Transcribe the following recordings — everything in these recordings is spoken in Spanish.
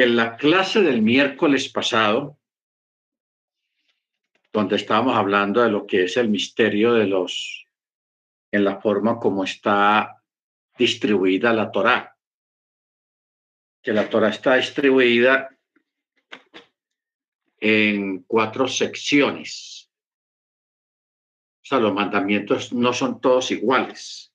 En la clase del miércoles pasado, donde estábamos hablando de lo que es el misterio de los, en la forma como está distribuida la Torá, que la Torá está distribuida en cuatro secciones. O sea, los mandamientos no son todos iguales,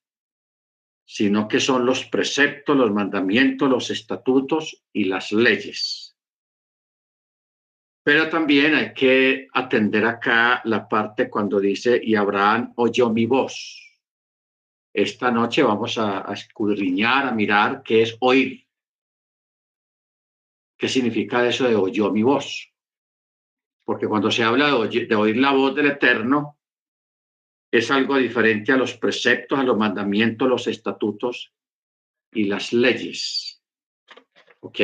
sino que son los preceptos, los mandamientos, los estatutos y las leyes. Pero también hay que atender acá la parte cuando dice, y Abraham oyó mi voz. Esta noche vamos a, escudriñar, a mirar qué es oír. ¿Qué significa eso de oyó mi voz? porque cuando se habla de oír, la voz del Eterno, es algo diferente a los preceptos, a los mandamientos, los estatutos y las leyes. ¿Ok?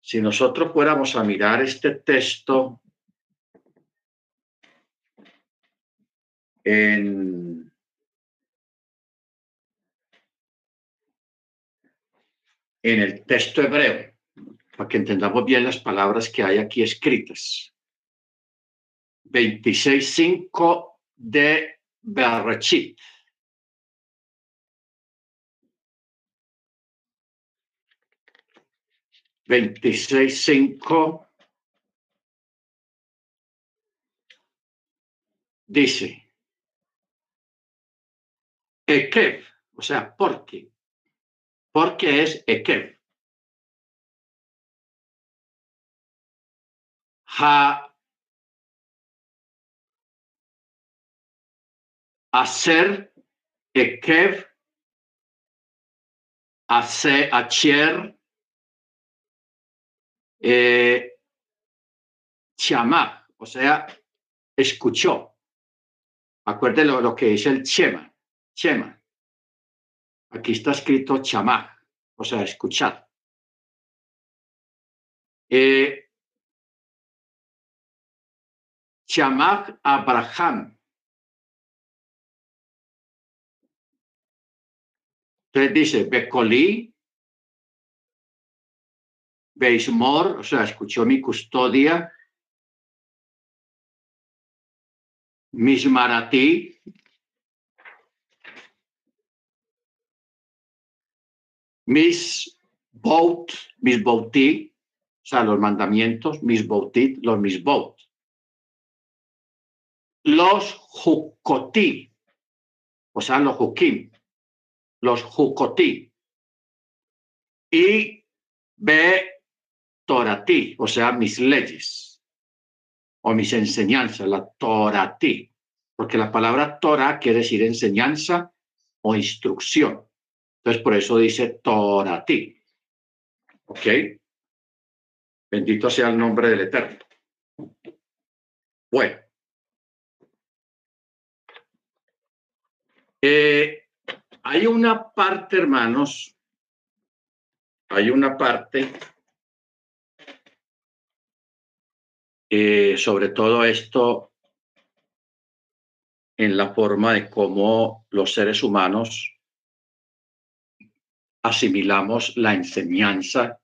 Si nosotros fuéramos a mirar este texto en, en el texto hebreo, para que entendamos bien las palabras que hay aquí escritas. 26.5 de Berrechit. Veintiséis cinco dice Ekev, o sea, ¿por qué? Porque es Ekev. ha hacer ekev hacer acher eh, chamar, o sea, escuchó. Acuérdense lo, que es el chema, chema. Aquí está escrito chamar, o sea, escuchar. Eh, Chamach Abraham. Entonces dice, Becolí, Beismor, o sea, escuchó mi custodia, Mismarati, mis bout, mis bauti, o sea, los mandamientos, mis bautit, los mis bout los jukotí, o sea, los jukim, los jukotí, y ve toratí, o sea, mis leyes, o mis enseñanzas, la toratí, porque la palabra Torah quiere decir enseñanza o instrucción. Entonces, por eso dice toratí. ¿Ok? Bendito sea el nombre del Eterno. Bueno. Eh, hay una parte, hermanos, hay una parte sobre todo esto en la forma de cómo los seres humanos asimilamos la enseñanza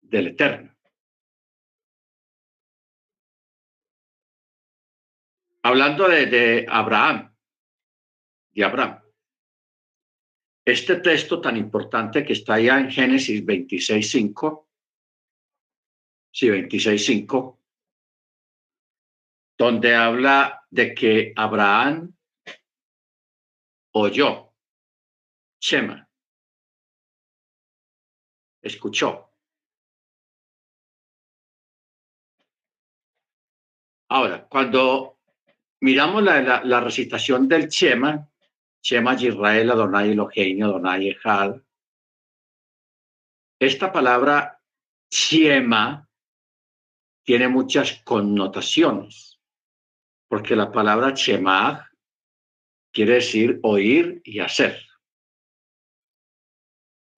del Eterno. Hablando de Abraham, Abraham. Este texto tan importante que está allá en Génesis 26.5, sí, 26.5, donde habla de que Abraham oyó, Shema, escuchó. Ahora, cuando miramos la, recitación del Shema, Shema Yisrael Adonai Adonai. Esta palabra Shema tiene muchas connotaciones, porque la palabra Shema quiere decir oír y hacer.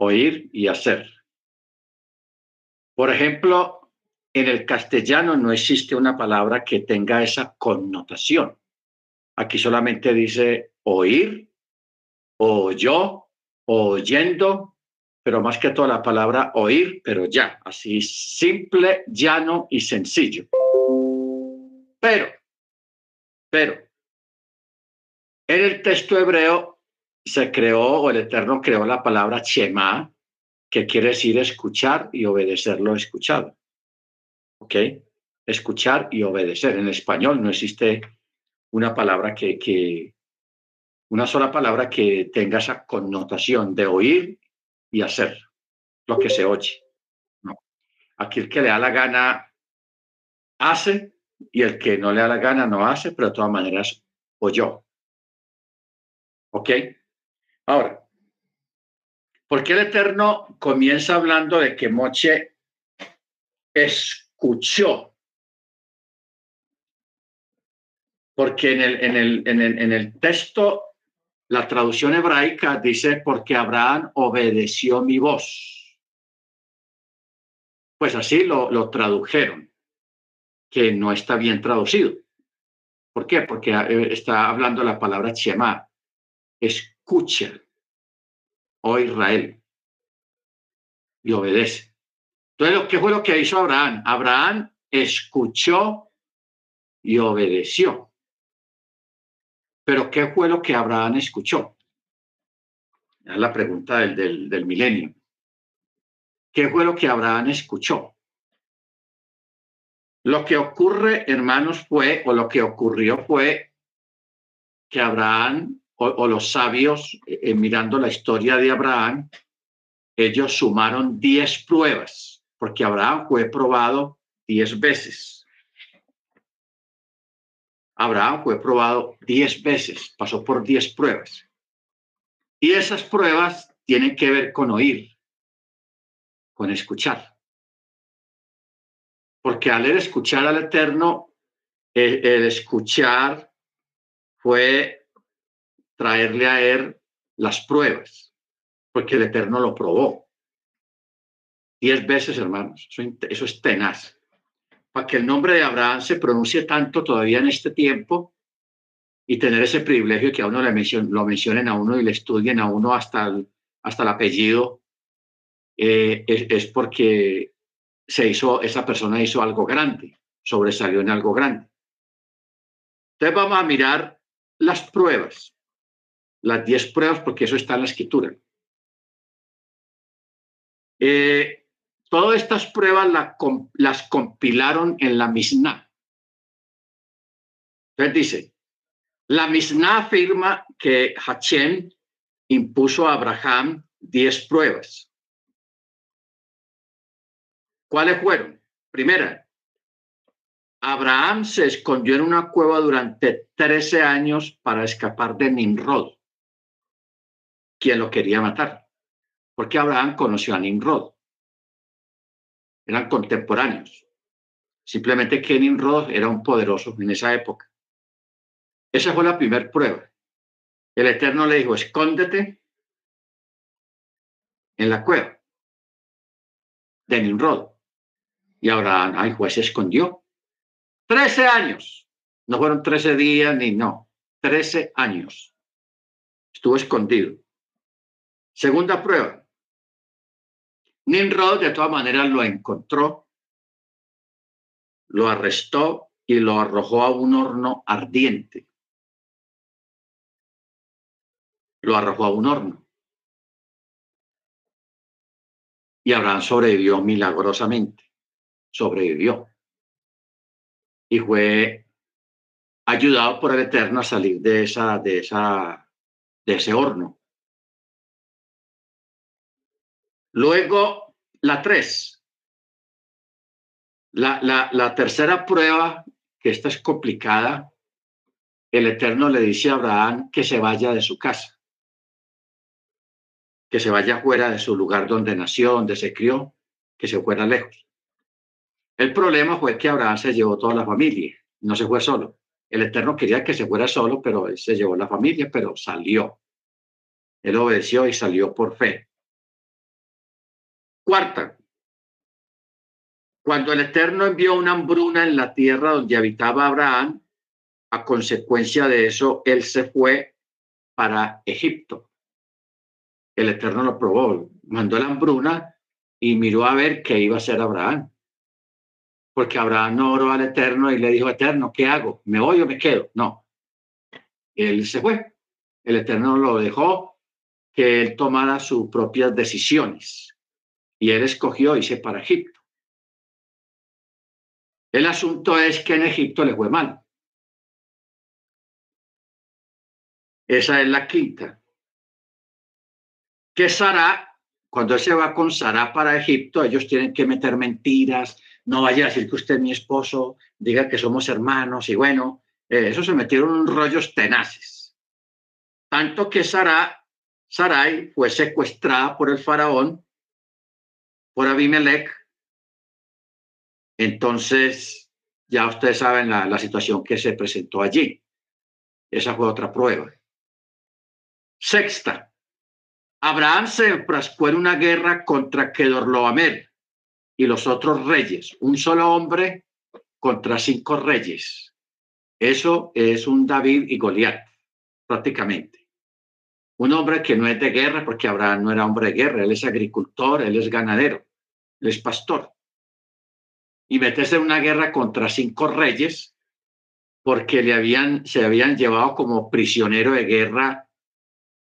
Oír y hacer. Por ejemplo, en el castellano no existe una palabra que tenga esa connotación. Aquí solamente dice oír oyó, oyendo, pero más que todo la palabra oír, pero ya, así simple, llano y sencillo. Pero, pero, en el texto hebreo se creó, o el Eterno creó la palabra Shema, que quiere decir escuchar y obedecer lo escuchado. ¿Ok? Escuchar y obedecer. En español no existe una palabra que, que una sola palabra que tenga esa connotación de oír y hacer lo que se oye. No. Aquí el que le da la gana hace y el que no le da la gana no hace, pero de todas maneras oyó. ¿Ok? Ahora, ¿por qué el Eterno comienza hablando de que Moche escuchó? Porque en el, en el, en el, en el texto la traducción hebraica dice, porque Abraham obedeció mi voz. Pues así lo, tradujeron, que no está bien traducido. ¿Por qué? Porque eh, está hablando la palabra Shema, escucha, oh Israel, y obedece. Entonces, ¿qué fue lo que hizo Abraham? Abraham escuchó y obedeció. Pero ¿qué fue lo que Abraham escuchó? Es la pregunta del, milenio. ¿Qué fue lo que Abraham escuchó? Lo que ocurre, hermanos, fue, o lo que ocurrió fue que Abraham o, los sabios, eh, eh, mirando la historia de Abraham, ellos sumaron diez pruebas, porque Abraham fue probado diez veces. Abraham fue probado diez veces, pasó por diez pruebas. Y esas pruebas tienen que ver con oír, con escuchar. Porque al escuchar al Eterno, el, escuchar fue traerle a él las pruebas, porque el Eterno lo probó. Diez veces, hermanos, eso es tenaz para que el nombre de Abraham se pronuncie tanto todavía en este tiempo y tener ese privilegio que a uno le lo mencionen a uno y le estudien a uno hasta el, hasta el apellido, eh, es, porque se hizo, esa persona hizo algo grande, sobresalió en algo grande. Entonces vamos a mirar las pruebas, las diez pruebas, porque eso está en la escritura. Eh, Todas estas pruebas las compilaron en la Mishnah. Entonces dice, la Mishnah afirma que Hachem impuso a Abraham diez pruebas. ¿Cuáles fueron? Primera, Abraham se escondió en una cueva durante 13 años para escapar de Nimrod, quien lo quería matar, porque Abraham conoció a Nimrod eran contemporáneos. Simplemente que Nimrod era un poderoso en esa época. Esa fue la primera prueba. El Eterno le dijo, escóndete en la cueva de Nimrod. Y ahora ay, juez se escondió. Trece años. No fueron trece días ni no. Trece años. Estuvo escondido. Segunda prueba. Nimrod de todas maneras lo encontró, lo arrestó y lo arrojó a un horno ardiente. Lo arrojó a un horno. Y Abraham sobrevivió milagrosamente. Sobrevivió. Y fue ayudado por el Eterno a salir de esa, de esa, de ese horno. Luego, la tres. La, la, tercera prueba, que esta es complicada, el Eterno le dice a Abraham que se vaya de su casa, que se vaya fuera de su lugar donde nació, donde se crió, que se fuera lejos. El problema fue que Abraham se llevó toda la familia, no se fue solo. El Eterno quería que se fuera solo, pero él se llevó la familia, pero salió. Él obedeció y salió por fe. Cuarta, cuando el Eterno envió una hambruna en la tierra donde habitaba Abraham, a consecuencia de eso, él se fue para Egipto. El Eterno lo probó, mandó la hambruna y miró a ver qué iba a hacer Abraham. Porque Abraham no oró al Eterno y le dijo, Eterno, ¿qué hago? ¿Me voy o me quedo? No. Él se fue. El Eterno lo dejó que él tomara sus propias decisiones. Y él escogió irse para Egipto. El asunto es que en Egipto le fue mal. Esa es la quinta. Que Sara, cuando él se va con Sara para Egipto, ellos tienen que meter mentiras. No vaya a decir que usted es mi esposo, diga que somos hermanos y bueno, eh, eso se metieron rollos tenaces. Tanto que Sara, Sarai fue secuestrada por el faraón, por Abimelech. Entonces, ya ustedes saben la, situación que se presentó allí. Esa fue otra prueba. Sexta, Abraham se enfrascó en una guerra contra Kedorloamer y los otros reyes, un solo hombre contra cinco reyes. Eso es un David y Goliat, prácticamente. Un hombre que no es de guerra, porque Abraham no era hombre de guerra, él es agricultor, él es ganadero, él es pastor. Y meterse en una guerra contra cinco reyes, porque le habían, se habían llevado como prisionero de guerra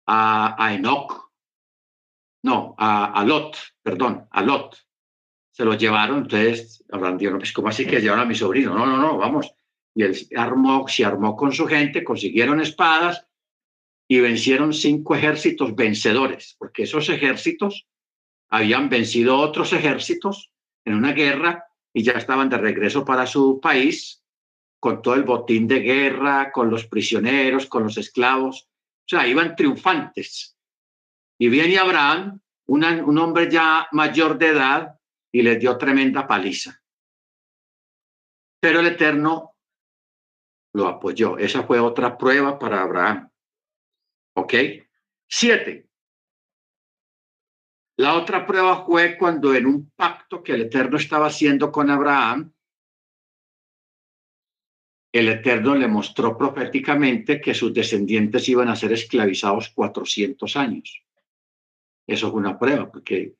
a, a Enoch, no, a, Lot, perdón, a Lot. Se lo llevaron, entonces Abraham dijo, pues ¿cómo así que llevaron a mi sobrino? No, no, no, vamos. Y él armó, se armó con su gente, consiguieron espadas y vencieron cinco ejércitos vencedores, porque esos ejércitos habían vencido otros ejércitos en una guerra y ya estaban de regreso para su país con todo el botín de guerra, con los prisioneros, con los esclavos. O sea, iban triunfantes. Y viene Abraham, un hombre ya mayor de edad, y les dio tremenda paliza. Pero el Eterno lo apoyó. Esa fue otra prueba para Abraham. ¿Ok? Siete. La otra prueba fue cuando en un pacto que el Eterno estaba haciendo con Abraham, el Eterno le mostró proféticamente que sus descendientes iban a ser esclavizados 400 años. Eso fue una prueba, porque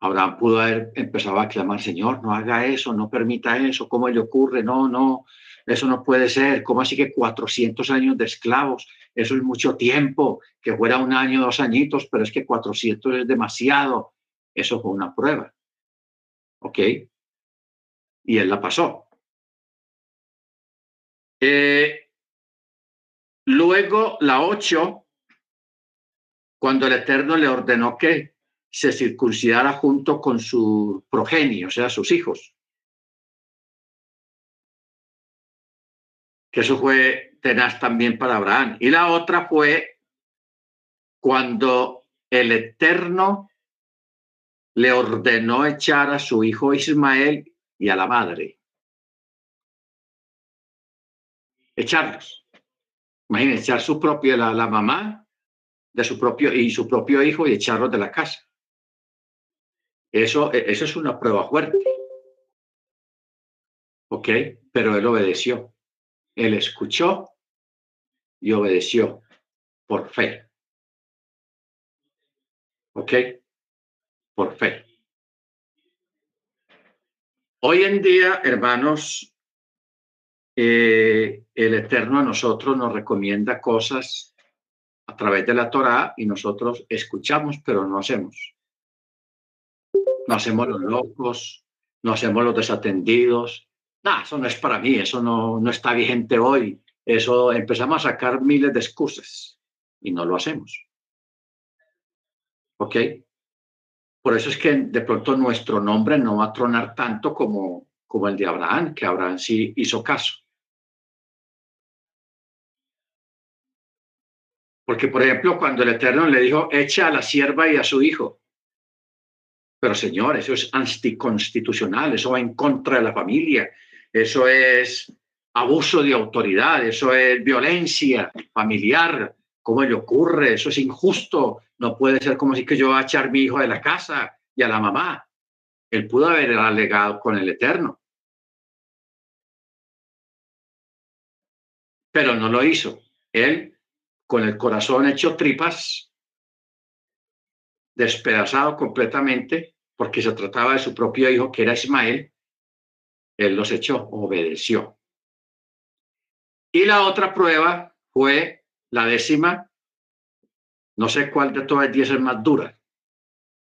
Abraham pudo haber empezado a clamar, Señor, no haga eso, no permita eso, ¿cómo le ocurre? No, no, eso no puede ser. ¿Cómo así que 400 años de esclavos? Eso es mucho tiempo, que fuera un año, dos añitos, pero es que 400 es demasiado. Eso fue una prueba. ¿Ok? Y él la pasó. Eh, luego, la 8 cuando el Eterno le ordenó que se circuncidara junto con su progenio, o sea, sus hijos. Que eso fue tenaz también para Abraham. Y la otra fue cuando el Eterno le ordenó echar a su hijo Ismael y a la madre. Echarlos. Imagínense, echar su propia, la, la mamá de su propio y su propio hijo y echarlos de la casa. Eso, e, eso es una prueba fuerte. ¿Ok? Pero él obedeció. Él escuchó y obedeció por fe. ¿Ok? Por fe. Hoy en día, hermanos, eh, el Eterno a nosotros nos recomienda cosas a través de la Torá y nosotros escuchamos, pero no hacemos. No hacemos los locos, no hacemos los desatendidos. No, eso no es para mí, eso no, no está vigente hoy. Eso empezamos a sacar miles de excusas y no lo hacemos. ¿Ok? Por eso es que de pronto nuestro nombre no va a tronar tanto como, como el de Abraham, que Abraham sí hizo caso. Porque, por ejemplo, cuando el Eterno le dijo, echa a la sierva y a su hijo. Pero, Señor, eso es anticonstitucional, eso va en contra de la familia, eso es abuso de autoridad, eso es violencia familiar. ¿Cómo le ocurre? Eso es injusto. No puede ser como si que yo voy a echar mi hijo de la casa y a la mamá. Él pudo haber alegado con el Eterno. Pero no lo hizo. Él con el corazón hecho tripas, despedazado completamente, porque se trataba de su propio hijo, que era Ismael, él los echó, obedeció. Y la otra prueba fue la décima, no sé cuál de todas diez es más dura,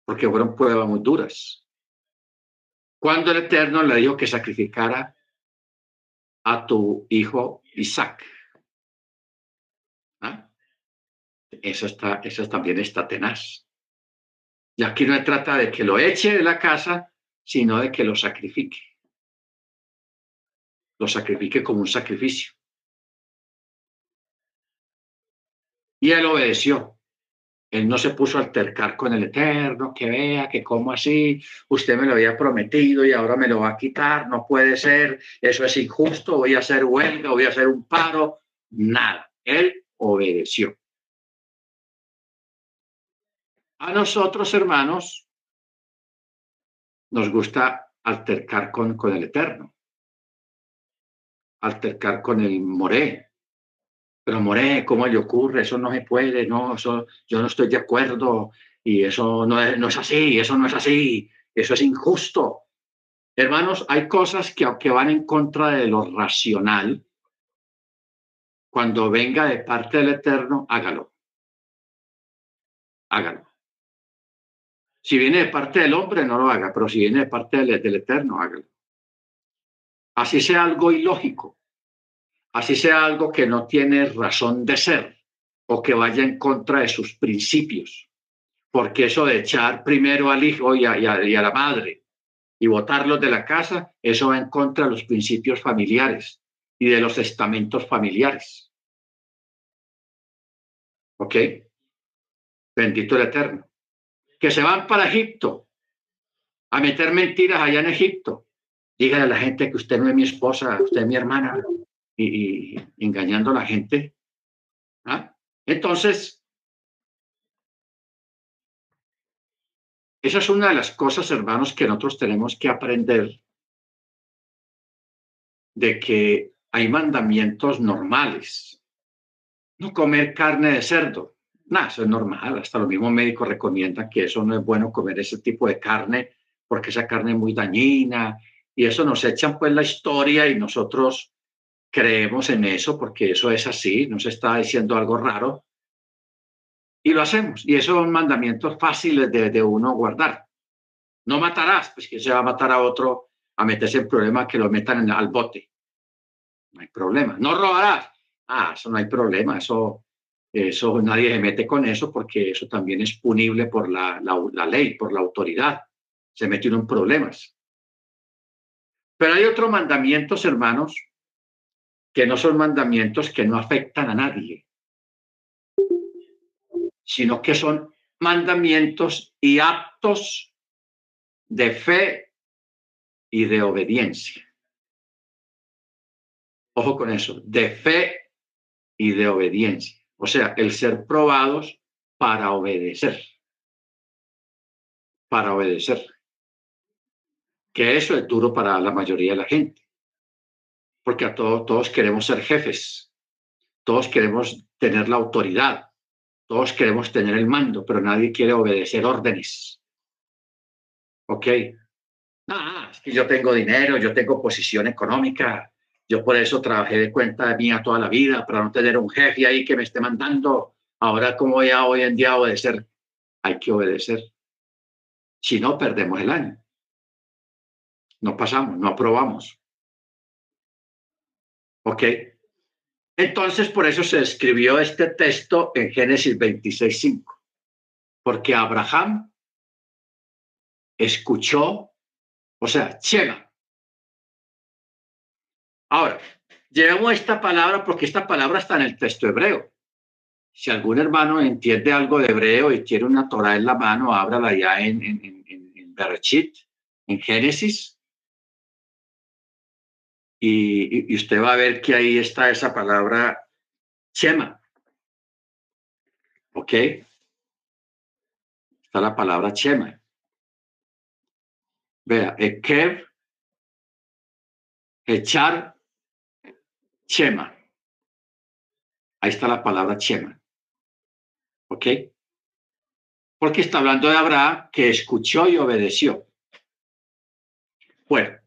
porque fueron pruebas muy duras. Cuando el Eterno le dijo que sacrificara a tu hijo Isaac. ¿Ah? Eso, está, eso también está tenaz. Y aquí no se trata de que lo eche de la casa, sino de que lo sacrifique. Lo sacrifique como un sacrificio. Y él obedeció. Él no se puso a altercar con el Eterno, que vea que como así, usted me lo había prometido y ahora me lo va a quitar, no puede ser, eso es injusto, voy a hacer huelga, voy a hacer un paro, nada. Él obedeció. A nosotros, hermanos, nos gusta altercar con, con el Eterno, altercar con el Moré. Pero Moré, ¿cómo le ocurre? Eso no se puede, no, eso, yo no estoy de acuerdo y eso no es, no es así, eso no es así, eso es injusto. Hermanos, hay cosas que aunque van en contra de lo racional, cuando venga de parte del Eterno, hágalo. Hágalo. Si viene de parte del hombre, no lo haga, pero si viene de parte del, Eterno, hágalo. Así sea algo ilógico, así sea algo que no tiene razón de ser o que vaya en contra de sus principios. Porque eso de echar primero al hijo y a, la madre y botarlos de la casa, eso va en contra de los principios familiares y de los estamentos familiares. ¿Ok? Bendito el Eterno que se van para Egipto a meter mentiras allá en Egipto. Dígale a la gente que usted no es mi esposa, usted es mi hermana, y, engañando a la gente. ¿Ah? Entonces, esa es una de las cosas, hermanos, que nosotros tenemos que aprender de que hay mandamientos normales. No comer carne de cerdo. Nada, eso es normal. Hasta los mismos médicos recomiendan que eso no es bueno comer ese tipo de carne porque esa carne es muy dañina y eso nos echan pues la historia y nosotros creemos en eso porque eso es así, nos está diciendo algo raro y lo hacemos. Y esos son mandamientos fáciles de, de uno guardar. No matarás, pues que se va a matar a otro a meterse en problema que lo metan en, al bote. No hay problema. No robarás. Ah, eso no hay problema. Eso eso nadie se mete con eso porque eso también es punible por la, la, ley, por la autoridad. Se mete en problemas. Pero hay otros mandamientos, hermanos, que no son mandamientos que no afectan a nadie, sino que son mandamientos y actos de fe y de obediencia. Ojo con eso, de fe y de obediencia. O sea, el ser probados para obedecer. Para obedecer. Que eso es duro para la mayoría de la gente. Porque a todos, todos queremos ser jefes. Todos queremos tener la autoridad. Todos queremos tener el mando, pero nadie quiere obedecer órdenes. ¿Ok? Ah, es que yo tengo dinero, yo tengo posición económica, yo por eso trabajé de cuenta mía toda la vida, para no tener un jefe ahí que me esté mandando. Ahora, como ya hoy en día obedecer, hay que obedecer. Si no, perdemos el año. No pasamos, no aprobamos. ¿Ok? Entonces, por eso se escribió este texto en Génesis 26.5, porque Abraham escuchó, o sea, Chema, Ahora, llevamos esta palabra porque esta palabra está en el texto hebreo. Si algún hermano entiende algo de hebreo y quiere una Torah en la mano, ábrala ya en, en, en, en Génesis. Y, usted va a ver que ahí está esa palabra Chema. ¿Ok? Está la palabra Chema. Vea, Ekev, echar Chema. Ahí está la palabra Chema. ¿Ok? Porque está hablando de Abraham que escuchó y obedeció. Bueno,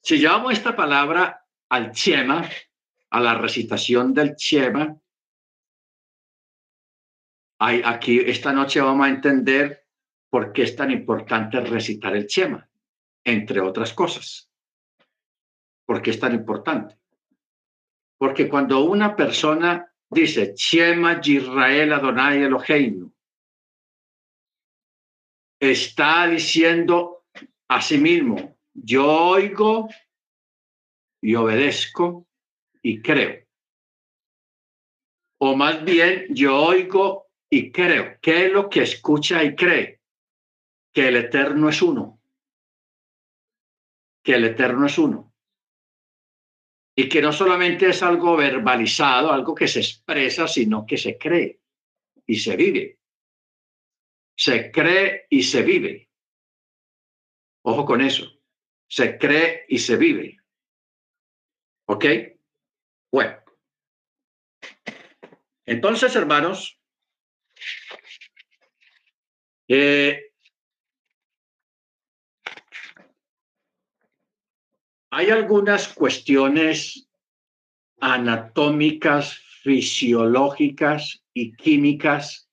si llevamos esta palabra al Chema, a la recitación del Chema, hay, aquí esta noche vamos a entender por qué es tan importante recitar el Chema, entre otras cosas. ¿Por qué es tan importante? Porque cuando una persona dice Chema Yisrael Adonai Eloheinu, está diciendo a sí mismo, yo oigo y obedezco y creo. O más bien, yo oigo y creo. ¿Qué es lo que escucha y cree? Que el Eterno es uno. Que el Eterno es uno. Y que no solamente es algo verbalizado, algo que se expresa, sino que se cree y se vive. Se cree y se vive. Ojo con eso. Se cree y se vive. ¿Ok? Bueno. Entonces, hermanos, eh, hay algunas cuestiones anatómicas, fisiológicas y químicas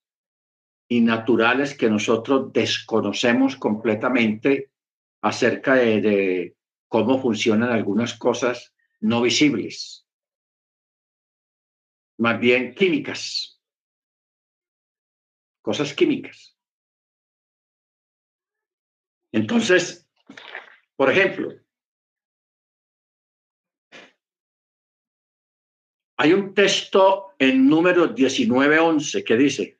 y naturales que nosotros desconocemos completamente acerca de cómo funcionan algunas cosas no visibles, más bien químicas, cosas químicas. Entonces, por ejemplo, hay un texto en número 1911 que dice,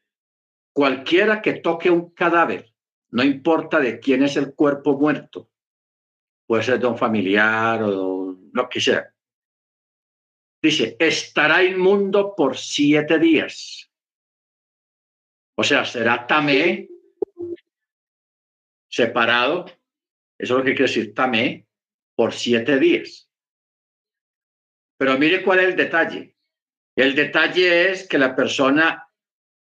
cualquiera que toque un cadáver, no importa de quién es el cuerpo muerto, puede ser de un familiar o lo que sea. Dice, estará inmundo por siete días. O sea, será tamé, separado, eso es lo que quiere decir tamé, por siete días. Pero mire cuál es el detalle. El detalle es que la persona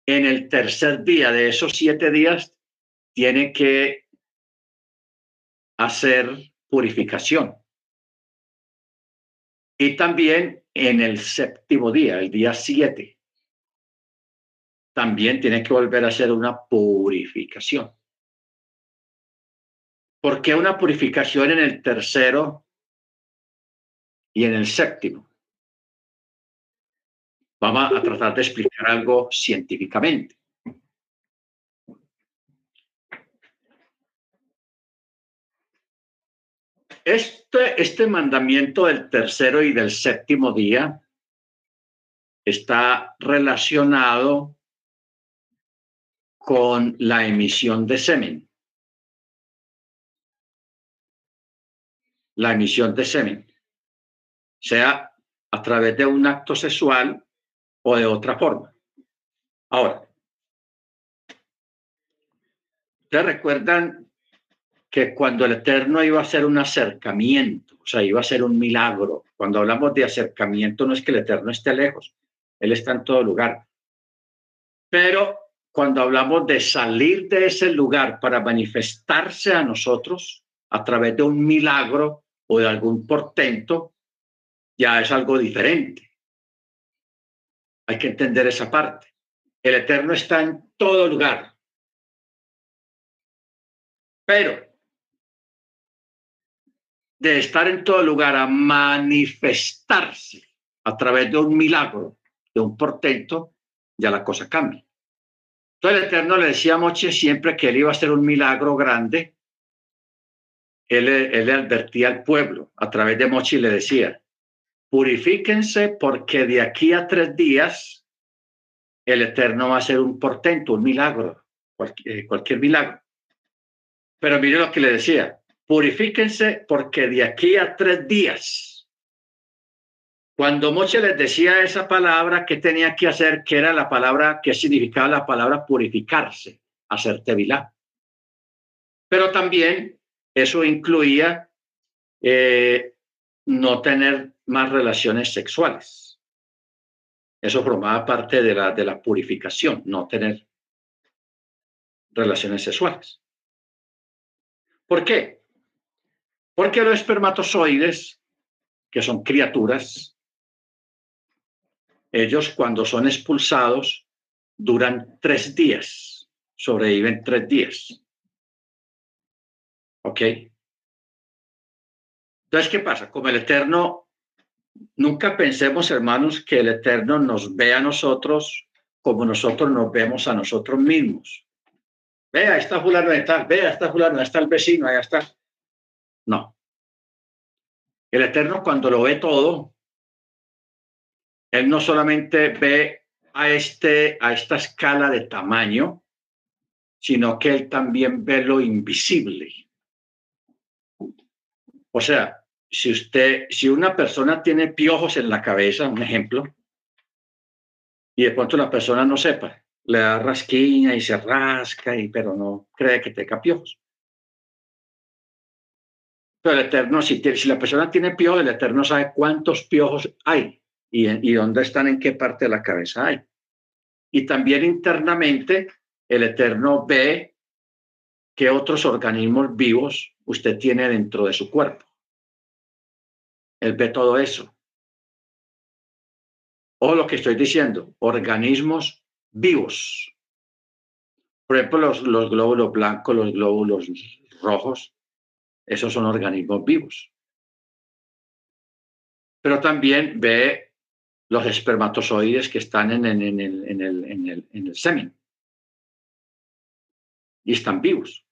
en el tercer día de esos siete días tiene que hacer purificación. Y también en el séptimo día, el día siete, también tiene que volver a hacer una purificación. ¿Por qué una purificación en el tercero y en el séptimo? Vamos a tratar de explicar algo científicamente. Este, este mandamiento del tercero y del séptimo día está relacionado con la emisión de semen. La emisión de semen, sea a través de un acto sexual o de otra forma. Ahora, ¿ustedes recuerdan que cuando el Eterno iba a hacer un acercamiento, o sea, iba a ser un milagro. Cuando hablamos de acercamiento, no es que el Eterno esté lejos, Él está en todo lugar. Pero cuando hablamos de salir de ese lugar para manifestarse a nosotros a través de un milagro o de algún portento, ya es algo diferente. Hay que entender esa parte. El Eterno está en todo lugar. Pero de estar en todo lugar a manifestarse a través de un milagro, de un portento, ya la cosa cambia. Entonces el Eterno le decía a Moche siempre que él iba a hacer un milagro grande, él, él le advertía al pueblo a través de Moche y le decía, purifíquense porque de aquí a tres días el Eterno va a hacer un portento, un milagro, cualquier, eh, cualquier milagro. Pero mire lo que le decía, purifíquense porque de aquí a tres días, cuando Moche les decía esa palabra, ¿qué tenía que hacer? Que era la palabra, que significaba la palabra purificarse, hacer tevilá. Pero también eso incluía eh, no tener más relaciones sexuales. Eso formaba parte de la, de la purificación, no tener relaciones sexuales. ¿Por qué? Porque los espermatozoides, que son criaturas, ellos cuando son expulsados duran tres días, sobreviven tres días. ¿Ok? Entonces, ¿qué pasa? Como el Eterno, nunca pensemos, hermanos, que el Eterno nos ve a nosotros como nosotros nos vemos a nosotros mismos. Vea, está fulano de tal, vea, está fulano, está el vecino, allá está. No. El Eterno cuando lo ve todo, Él no solamente ve a, este, a esta escala de tamaño, sino que Él también ve lo invisible. O sea, si usted, si una persona tiene piojos en la cabeza, un ejemplo, y de pronto la persona no sepa, le da rasquiña y se rasca, y, pero no cree que tenga piojos. El Eterno, si, si la persona tiene piojos, el Eterno sabe cuántos piojos hay y, y dónde están, en qué parte de la cabeza hay. Y también internamente, el Eterno ve qué otros organismos vivos usted tiene dentro de su cuerpo. Él ve todo eso. O lo que estoy diciendo, organismos vivos. Por ejemplo, los, los glóbulos blancos, los glóbulos rojos, esos son organismos vivos. Pero también ve los espermatozoides que están en, en, en, el, en, el, el, el semen. Y están vivos.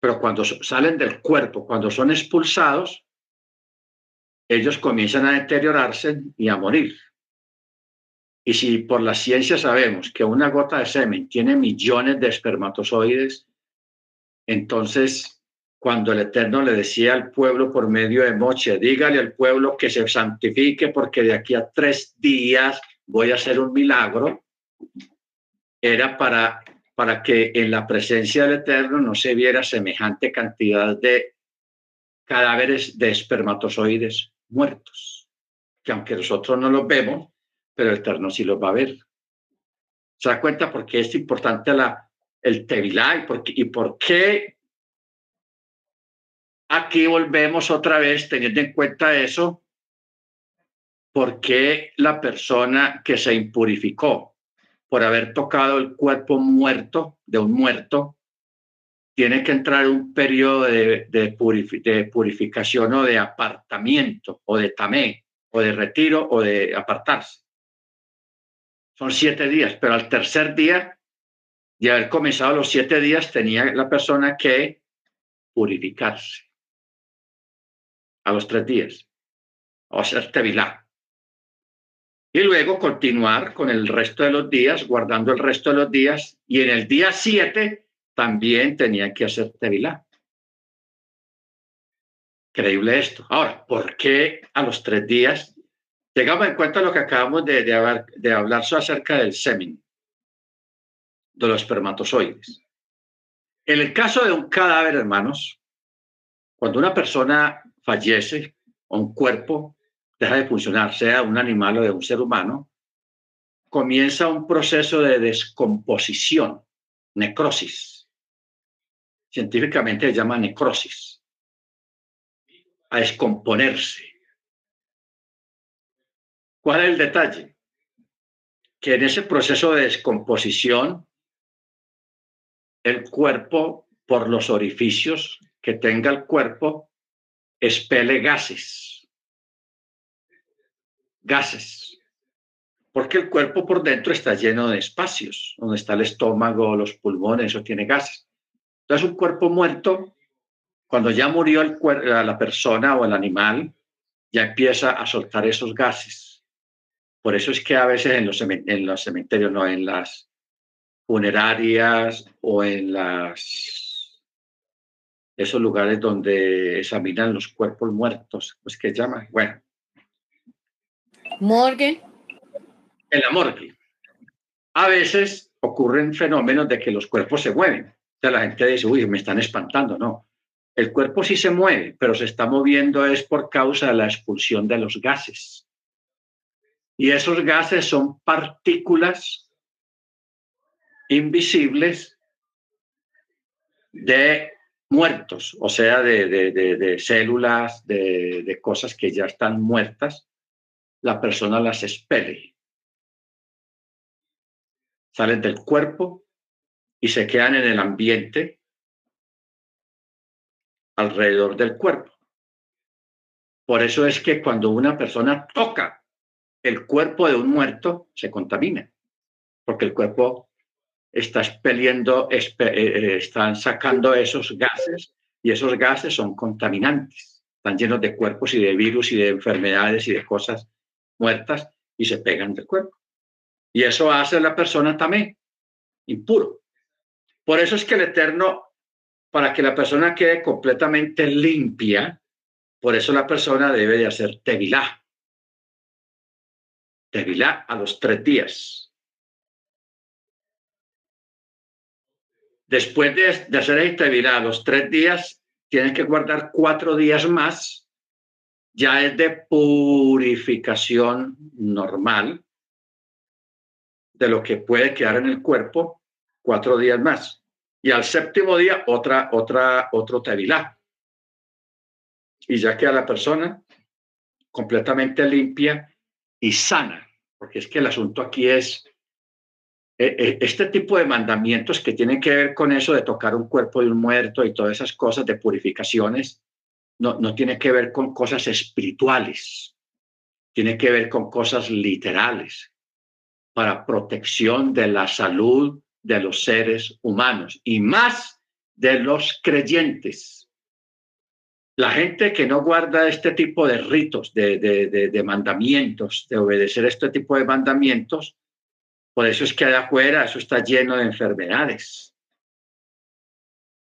Pero cuando salen del cuerpo, cuando son expulsados, ellos comienzan a deteriorarse y a morir. Y si por la ciencia sabemos que una gota de semen tiene millones de espermatozoides, entonces cuando el Eterno le decía al pueblo por medio de Moche, dígale al pueblo que se santifique porque de aquí a tres días voy a hacer un milagro, era para, para que en la presencia del Eterno no se viera semejante cantidad de cadáveres de espermatozoides muertos, que aunque nosotros no los vemos, pero el Eterno sí los va a ver. ¿Se da cuenta por qué es importante la, el Tevilá y por, y por qué aquí volvemos otra vez teniendo en cuenta eso? ¿Por qué la persona que se impurificó por haber tocado el cuerpo muerto de un muerto tiene que entrar un periodo de, de, purificación o de apartamiento o de tamé o de retiro o de apartarse. Son siete días, pero al tercer día de haber comenzado los siete días tenía la persona que purificarse a los tres días o hacer tevilá. Y luego continuar con el resto de los días, guardando el resto de los días, y en el día siete también tenían que hacer tevilá. Creíble esto. Ahora, ¿por qué a los tres días? Tengamos en cuenta lo que acabamos de, de, hablar, de hablar acerca del semen, de los espermatozoides. En el caso de un cadáver, hermanos, cuando una persona fallece o un cuerpo deja de funcionar, sea un animal o de un ser humano, comienza un proceso de descomposición, necrosis científicamente se llama necrosis, a descomponerse. ¿Cuál es el detalle? Que en ese proceso de descomposición, el cuerpo, por los orificios que tenga el cuerpo, expele gases. Gases. Porque el cuerpo por dentro está lleno de espacios, donde está el estómago, los pulmones, eso tiene gases. Entonces, un cuerpo muerto, cuando ya murió el la persona o el animal, ya empieza a soltar esos gases. Por eso es que a veces en los, en los cementerios, no en las funerarias o en las esos lugares donde examinan los cuerpos muertos, pues que llaman, bueno. Morgue. En la morgue. A veces ocurren fenómenos de que los cuerpos se mueven sea, la gente dice, uy, me están espantando. No, el cuerpo sí se mueve, pero se está moviendo es por causa de la expulsión de los gases. Y esos gases son partículas invisibles de muertos, o sea, de, células, de, cosas que ya están muertas, la persona las expele. Salen del cuerpo y se quedan en el ambiente alrededor del cuerpo. Por eso es que cuando una persona toca el cuerpo de un muerto, se contamina, porque el cuerpo está expeliendo, eh, eh, están sacando esos gases y esos gases son contaminantes, están llenos de cuerpos y de virus y de enfermedades y de cosas muertas y se pegan del cuerpo. Y eso hace la persona también impuro. Por eso es que el Eterno, para que la persona quede completamente limpia, por eso la persona debe de hacer tevilá. Tevilá a los tres días. Después de, hacer el tevilá a los tres días, tienes que guardar cuatro días más. Ya es de purificación normal de lo que puede quedar en el cuerpo cuatro días más. Y al séptimo día, otra, otra, otro tevilá. Y ya queda la persona completamente limpia y sana, porque es que el asunto aquí es este tipo de mandamientos que tienen que ver con eso de tocar un cuerpo de un muerto y todas esas cosas de purificaciones, no, no tiene que ver con cosas espirituales, tiene que ver con cosas literales para protección de la salud de los seres humanos y más de los creyentes. La gente que no guarda este tipo de ritos, de, de, mandamientos, de obedecer este tipo de mandamientos, por eso es que allá afuera eso está lleno de enfermedades.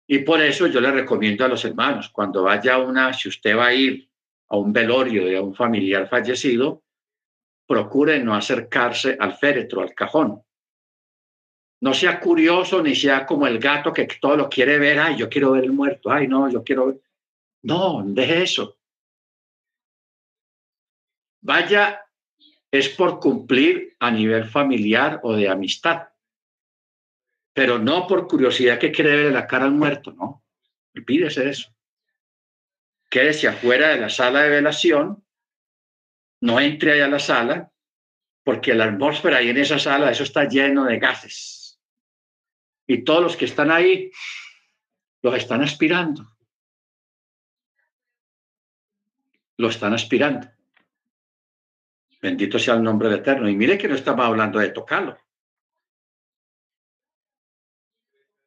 Y por eso yo le recomiendo a los hermanos, cuando vaya una, si usted va a ir a un velorio de un familiar fallecido, procure no acercarse al féretro, al cajón, no sea curioso ni sea como el gato que todo lo quiere ver. Ay, yo quiero ver el muerto. Ay, no, yo quiero ver. No, deje eso. Vaya, es por cumplir a nivel familiar o de amistad, pero no por curiosidad que quiere ver la cara al muerto, no. Pídese eso. Quédese afuera de la sala de velación, no entre allá a la sala, porque la atmósfera ahí en esa sala, eso está lleno de gases y todos los que están ahí los están aspirando. Lo están aspirando. Bendito sea el nombre de Eterno. Y mire que no estamos hablando de tocarlo.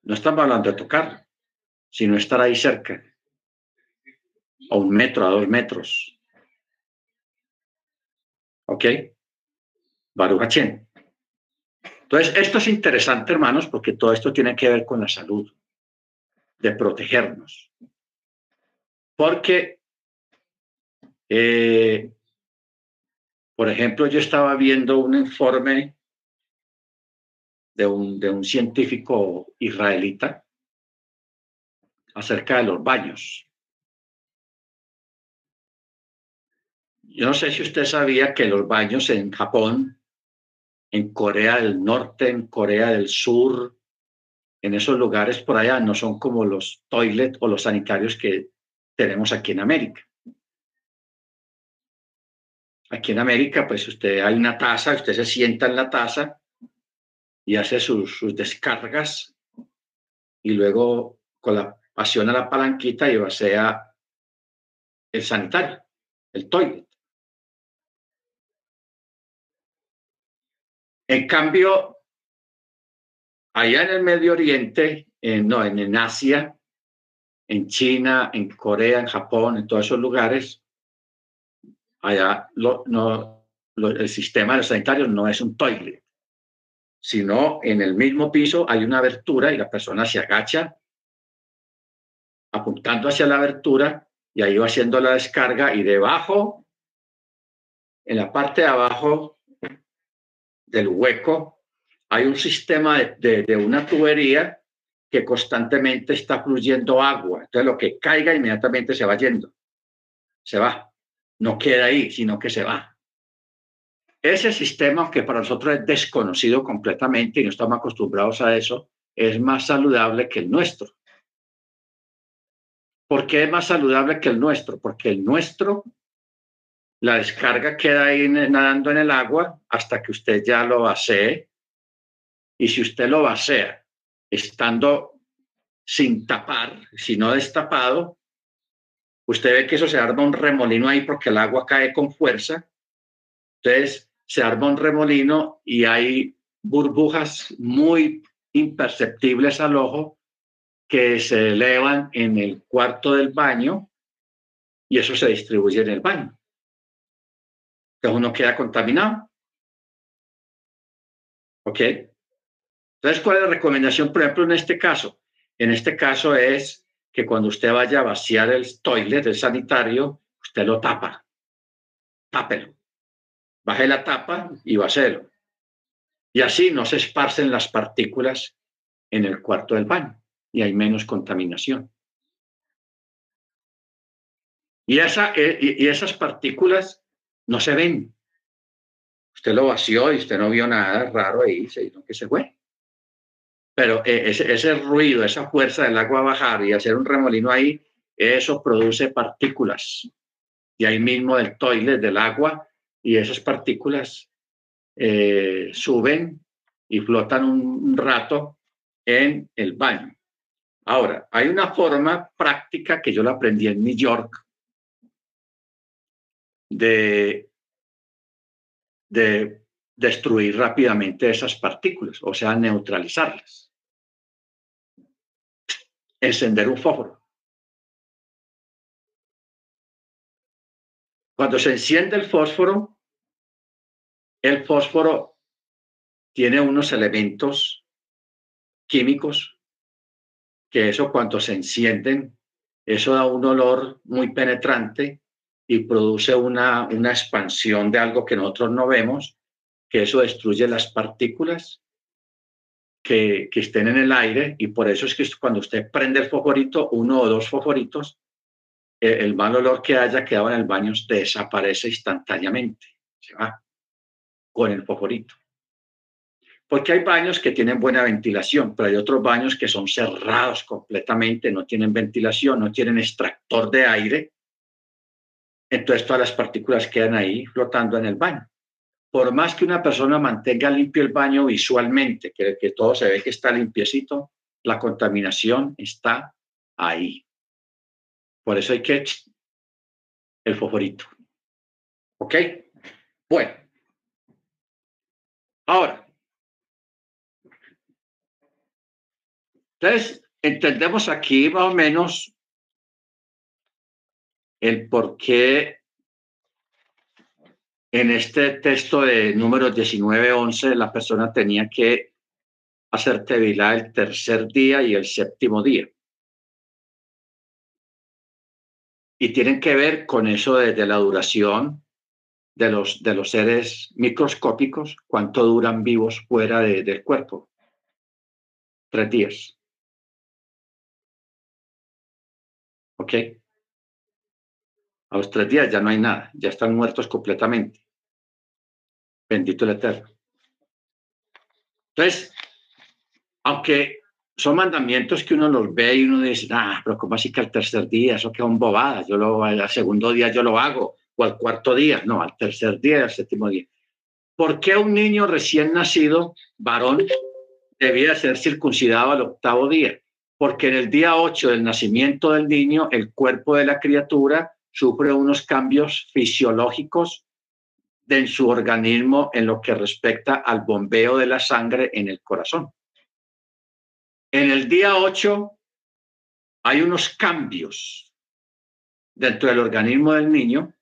No estamos hablando de tocarlo, sino estar ahí cerca, a un metro, a dos metros. ¿Ok? Baruch entonces, esto es interesante, hermanos, porque todo esto tiene que ver con la salud, de protegernos. Porque, eh, por ejemplo, yo estaba viendo un informe de un, de un científico israelita acerca de los baños. Yo no sé si usted sabía que los baños en Japón en Corea del Norte, en Corea del Sur, en esos lugares por allá, no son como los toilet o los sanitarios que tenemos aquí en América. Aquí en América, pues usted hay una taza, usted se sienta en la taza y hace sus, descargas y luego con la pasión a la palanquita y vacía el sanitario, el toilet. En cambio, allá en el Medio Oriente, no, en, Asia, en China, en Corea, en Japón, en todos esos lugares, allá no, el sistema de los sanitarios no es un toilet, sino en el mismo piso hay una abertura y la persona se agacha apuntando hacia la abertura y ahí va haciendo la descarga y debajo, en la parte de abajo del hueco, hay un sistema de, una tubería que constantemente está fluyendo agua. Entonces lo que caiga inmediatamente se va yendo. Se va. No queda ahí, sino que se va. Ese sistema que para nosotros es desconocido completamente y no estamos acostumbrados a eso, es más saludable que el nuestro. ¿Por qué es más saludable que el nuestro? Porque el nuestro, la descarga queda ahí nadando en el agua hasta que usted ya lo vacee. Y si usted lo vacea estando sin tapar, sino destapado, usted ve que eso se arma un remolino ahí porque el agua cae con fuerza. Entonces se arma un remolino y hay burbujas muy imperceptibles al ojo que se elevan en el cuarto del baño y eso se distribuye en el baño. Entonces uno queda contaminado. ¿Ok? Entonces, ¿cuál es la recomendación, por ejemplo, en este caso? En este caso es que cuando usted vaya a vaciar el toilet, el sanitario, usted lo tapa. Tápelo. Baje la tapa y vacíelo. Y así no se esparcen las partículas en el cuarto del baño y hay menos contaminación. Y, esa, eh, y esas partículas no se ven. Usted lo vació y usted no vio nada raro ahí, sino que se fue. Pero eh, ese, ruido, esa fuerza del agua bajar y hacer un remolino ahí, eso produce partículas. Y ahí mismo del toilet, del agua, y esas partículas eh, suben y flotan un rato en el baño. Ahora, hay una forma práctica que yo la aprendí en New York de, de destruir rápidamente esas partículas, o sea, neutralizarlas. Encender un fósforo. Cuando se enciende el fósforo, el fósforo tiene unos elementos químicos que eso cuando se encienden, eso da un olor muy penetrante y produce una, una expansión de algo que nosotros no vemos, que eso destruye las partículas que, estén en el aire y por eso es que cuando usted prende el fosforito, uno o dos fosforitos, el, el mal olor que haya quedado en el baño desaparece instantáneamente, se va con el fosforito. Porque hay baños que tienen buena ventilación, pero hay otros baños que son cerrados completamente, no tienen ventilación, no tienen extractor de aire. Entonces todas las partículas quedan ahí flotando en el baño. Por más que una persona mantenga limpio el baño visualmente, que, que todo se ve que está limpiecito, la contaminación está ahí. Por eso hay que el fosforito. ¿Ok? Bueno. Ahora, Entonces, entendemos aquí más o menos el por qué en este texto de número 19-11 la persona tenía que hacer tevilá el tercer día y el séptimo día. Y tienen que ver con eso de, la duración de los, de los seres microscópicos, cuánto duran vivos fuera del cuerpo. Tres días. ¿Ok? A los tres días ya no hay nada, ya están muertos completamente. Bendito el Eterno. Entonces, aunque son mandamientos que uno los ve y uno dice, ah, pero ¿cómo así que al tercer día? Eso queda un bobada. Yo lo, al segundo día yo lo hago, o al cuarto día. No, al tercer día, al séptimo día. ¿Por qué un niño recién nacido, varón, debía ser circuncidado al octavo día? porque en el día 8 del nacimiento del niño, el cuerpo de la criatura sufre unos cambios fisiológicos en su organismo en lo que respecta al bombeo de la sangre en el corazón. En el día 8 hay unos cambios dentro del organismo del niño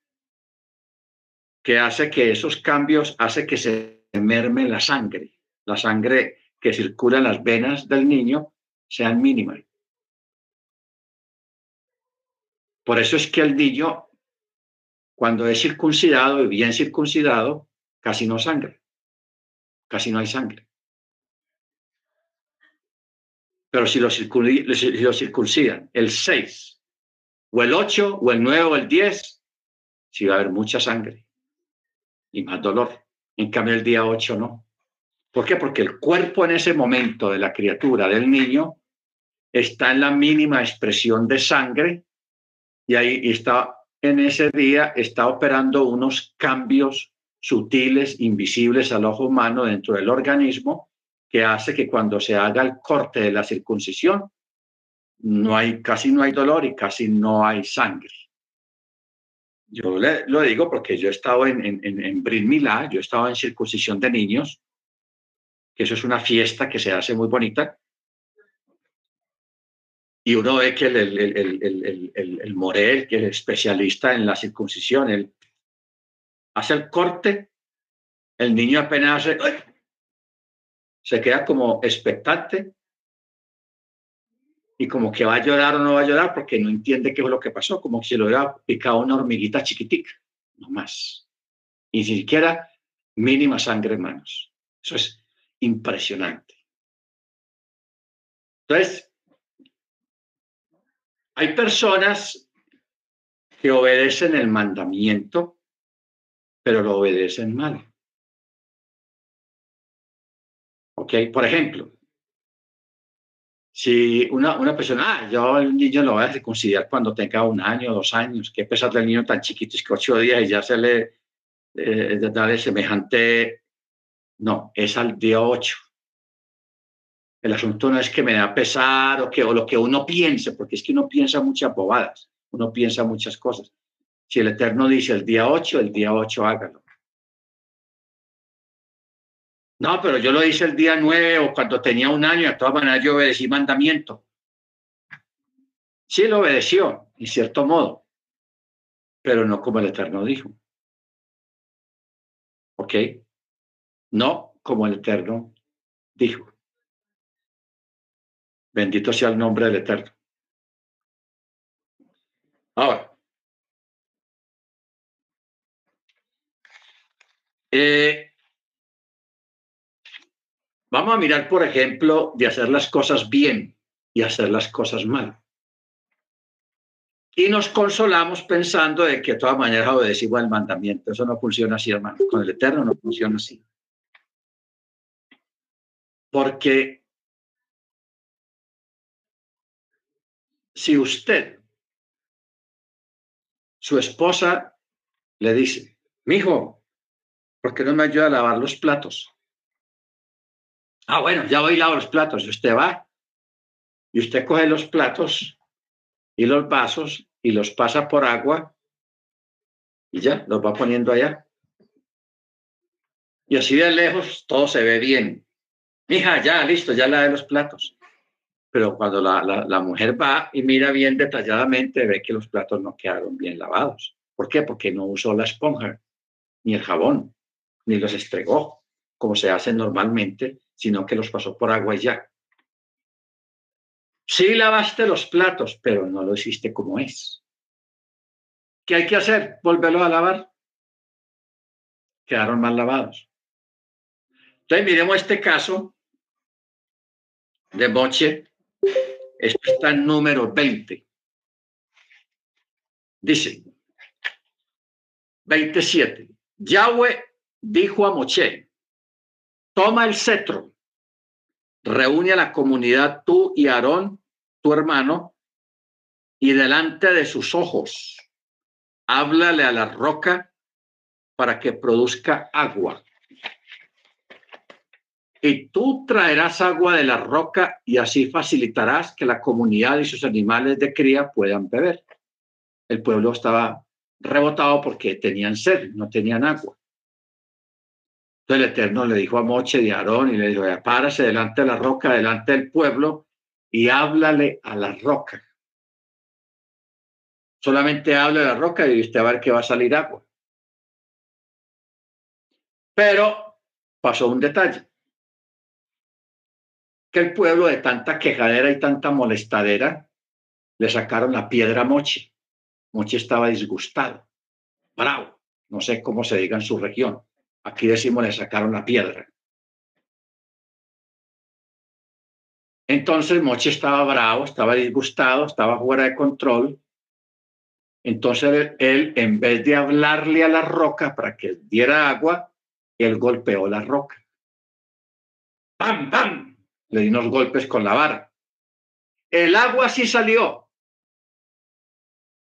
que hace que esos cambios hace que se merme la sangre, la sangre que circula en las venas del niño sean mínimas. Por eso es que el niño, cuando es circuncidado y bien circuncidado, casi no sangra, casi no hay sangre. Pero si lo, circuncidan el 6, o el 8, o el 9, o el 10, sí va a haber mucha sangre y más dolor. En cambio, el día 8 no. ¿Por qué? Porque el cuerpo en ese momento de la criatura, del niño, está en la mínima expresión de sangre Y ahí está, en ese día, está operando unos cambios sutiles, invisibles al ojo humano dentro del organismo, que hace que cuando se haga el corte de la circuncisión, no hay, casi no hay dolor y casi no hay sangre. Yo le, lo digo porque yo he estado en, en, en Brit Milá, yo he estado en circuncisión de niños, que eso es una fiesta que se hace muy bonita. Y uno ve que el, el, el, el, el Morel, que es especialista en la circuncisión, él hace el corte, el niño apenas se queda como expectante y como que va a llorar o no va a llorar porque no entiende qué fue lo que pasó, como si lo hubiera picado una hormiguita chiquitica, no más. Y ni siquiera mínima sangre en manos. Eso es impresionante. Entonces, hay personas que obedecen el mandamiento, pero lo obedecen mal. ¿Ok? Por ejemplo, si una, una persona, ah, yo el niño lo voy a circuncidar cuando tenga un año, dos años, que pesar del niño tan chiquito, es que ocho días y ya se le eh, semejante no, es al día 8. El asunto no es que me da pesar o, que, o lo que uno piense, porque es que uno piensa muchas bobadas, uno piensa muchas cosas. Si el Eterno dice el día 8, el día 8 hágalo. No, pero yo lo hice el día 9 o cuando tenía un año, de todas maneras yo obedecí mandamiento. Sí lo obedeció, en cierto modo, pero no como el Eterno dijo. ¿Ok? no como el Eterno dijo. Bendito sea el nombre del Eterno. Ahora, eh, vamos a mirar, por ejemplo, de hacer las cosas bien y hacer las cosas mal. Y nos consolamos pensando de que de todas maneras obedecimos el mandamiento. Eso no funciona así, hermano. Con el Eterno no funciona así. Porque si usted, su esposa, le dice, mijo, ¿por qué no me ayuda a lavar los platos? Ah, bueno, ya voy a lavar los platos. Y usted va y usted coge los platos y los vasos y los pasa por agua y ya, los va poniendo allá. Y así de lejos todo se ve bien. Mija, ya, listo, ya la de los platos. Pero cuando la, la, mujer va y mira bien detalladamente, ve que los platos no quedaron bien lavados. ¿Por qué? Porque no usó la esponja, ni el jabón, ni los estregó, como se hace normalmente, sino que los pasó por agua y ya. Sí lavaste los platos, pero no lo hiciste como es. ¿Qué hay que hacer? Volverlo a lavar. Quedaron mal lavados. Entonces, miremos este caso de Boche, está en número 20. Dice, 27. Yahweh dijo a Moche, toma el cetro, reúne a la comunidad tú y Aarón, tu hermano, y delante de sus ojos, háblale a la roca para que produzca agua y tú traerás agua de la roca y así facilitarás que la comunidad y sus animales de cría puedan beber. El pueblo estaba rebotado porque tenían sed, no tenían agua. Entonces el Eterno le dijo a Moche de Aarón y le dijo, párase delante de la roca, delante del pueblo y háblale a la roca. Solamente hable de la roca y usted va a ver que va a salir agua. Pero pasó un detalle que el pueblo de tanta quejadera y tanta molestadera le sacaron la piedra a Mochi. Mochi estaba disgustado, bravo, no sé cómo se diga en su región. Aquí decimos le sacaron la piedra. Entonces Mochi estaba bravo, estaba disgustado, estaba fuera de control. Entonces él, en vez de hablarle a la roca para que diera agua, él golpeó la roca. ¡Pam, pam! Le di unos golpes con la vara. El agua sí salió,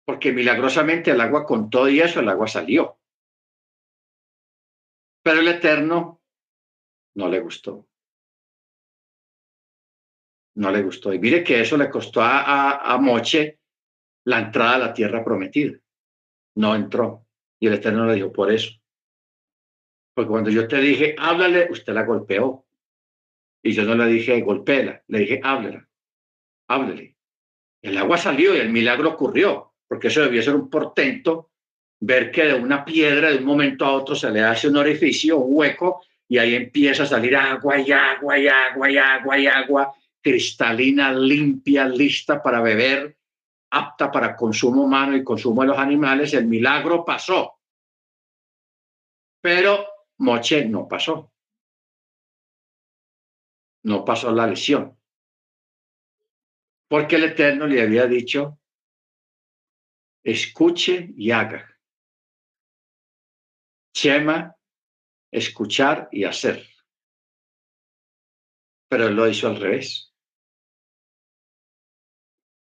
porque milagrosamente el agua con todo y eso, el agua salió. Pero el Eterno no le gustó. No le gustó. Y mire que eso le costó a, Moche la entrada a la tierra prometida. No entró. Y el Eterno le dijo, por eso. Porque cuando yo te dije, háblale, usted la golpeó. Y yo no le dije, golpéela, le dije, háblala, háblele. El agua salió y el milagro ocurrió porque eso debía ser un portento, ver que de una piedra de un momento a otro se le hace un orificio, un hueco, y ahí empieza a salir agua y agua y agua y agua y agua, cristalina, limpia, lista para beber, apta para consumo humano y consumo de los animales. El milagro pasó. Pero Moche no pasó. No pasó la lesión. Porque el Eterno le había dicho escuche y haga. Chema, escuchar y hacer. Pero él lo hizo al revés.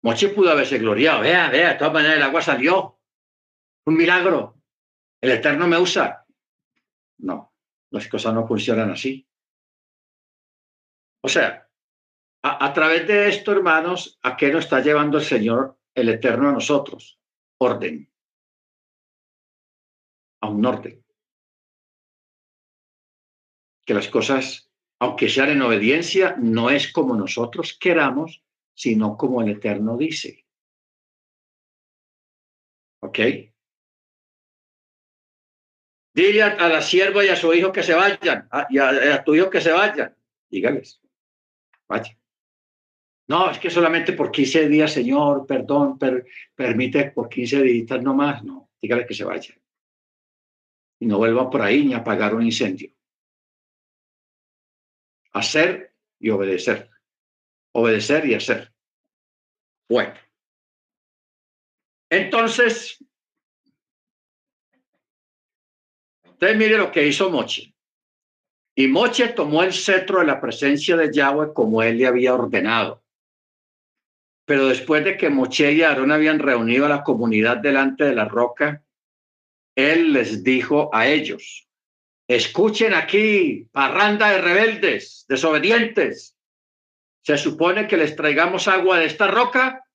Moche pudo haberse gloriado. Vea, vea, de todas maneras el agua salió. Un milagro. El Eterno me usa. No, las cosas no funcionan así. O sea, a, través de esto, hermanos, ¿a qué nos está llevando el Señor, el Eterno, a nosotros? orden, a un orden. Que las cosas, aunque sean en obediencia, no es como nosotros queramos, sino como el Eterno dice. ¿Ok? Dile a, la sierva y a su hijo que se vayan, y a, a tu hijo que se vayan. Dígales, vayan. No, es que solamente por 15 días, Señor, perdón, permite por 15 días no más. No, dígale que se vaya. Y no vuelva por ahí ni apagar un incendio. Hacer y obedecer. Obedecer y hacer. Bueno. Entonces, usted mire lo que hizo Moche. Y Moche tomó el cetro de la presencia de Yahweh como él le había ordenado pero después de que Moche y Aarón habían reunido a la comunidad delante de la roca, él les dijo a ellos, escuchen aquí, parranda de rebeldes, desobedientes. ¿Se supone que les traigamos agua de esta roca?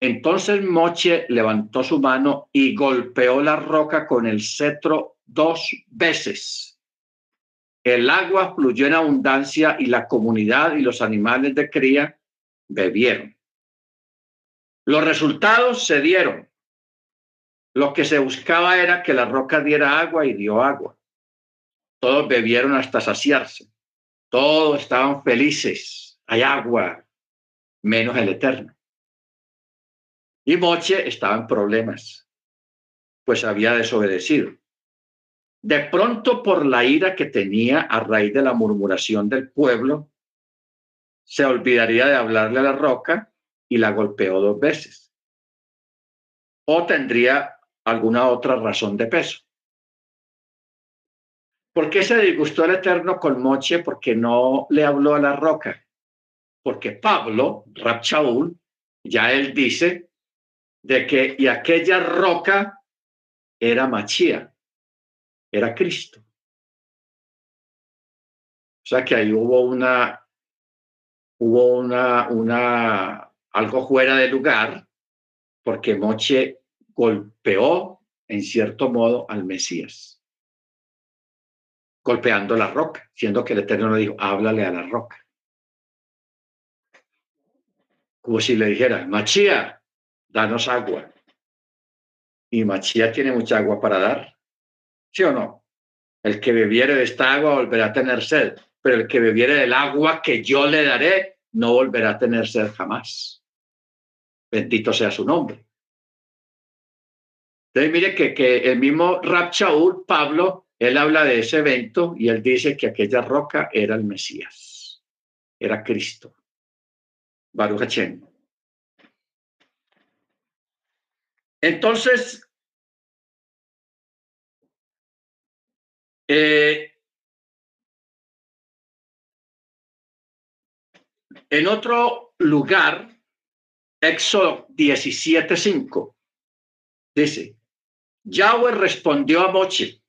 Entonces Moche levantó su mano y golpeó la roca con el cetro dos veces. El agua fluyó en abundancia y la comunidad y los animales de cría bebieron. Los resultados se dieron. Lo que se buscaba era que la roca diera agua y dio agua. Todos bebieron hasta saciarse. Todos estaban felices. Hay agua, menos el eterno. Y Moche estaba en problemas, pues había desobedecido. De pronto, por la ira que tenía a raíz de la murmuración del pueblo, se olvidaría de hablarle a la roca y la golpeó dos veces. O tendría alguna otra razón de peso. ¿Por qué se disgustó el Eterno con Moche? Porque no le habló a la roca. Porque Pablo, Rabchaul, ya él dice de que y aquella roca era Machía, era Cristo. O sea que ahí hubo una hubo una, una, algo fuera de lugar porque Moche golpeó en cierto modo al Mesías, golpeando la roca, siendo que el Eterno le dijo, háblale a la roca. Como si le dijera, Machía, danos agua. Y Machía tiene mucha agua para dar, ¿sí o no? El que bebiere de esta agua volverá a tener sed pero el que bebiere del agua que yo le daré no volverá a tener sed jamás. Bendito sea su nombre. Entonces, mire que, que el mismo Rab Pablo, él habla de ese evento y él dice que aquella roca era el Mesías, era Cristo. Baruch Hashem. Entonces, eh, En otro lugar, Éxodo 17:5 dice, Yahweh respondió a Moche,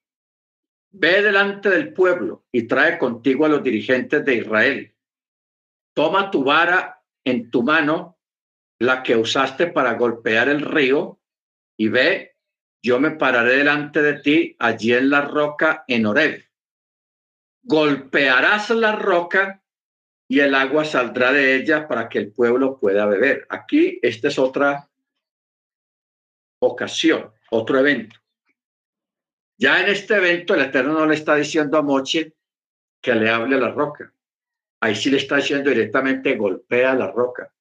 ve delante del pueblo y trae contigo a los dirigentes de Israel. Toma tu vara en tu mano, la que usaste para golpear el río, y ve, yo me pararé delante de ti allí en la roca en Oreb. Golpearás la roca y el agua saldrá de ella para que el pueblo pueda beber. Aquí esta es otra ocasión, otro evento. Ya en este evento el Eterno no le está diciendo a Moche que le hable a la roca. Ahí sí le está diciendo directamente golpea la roca.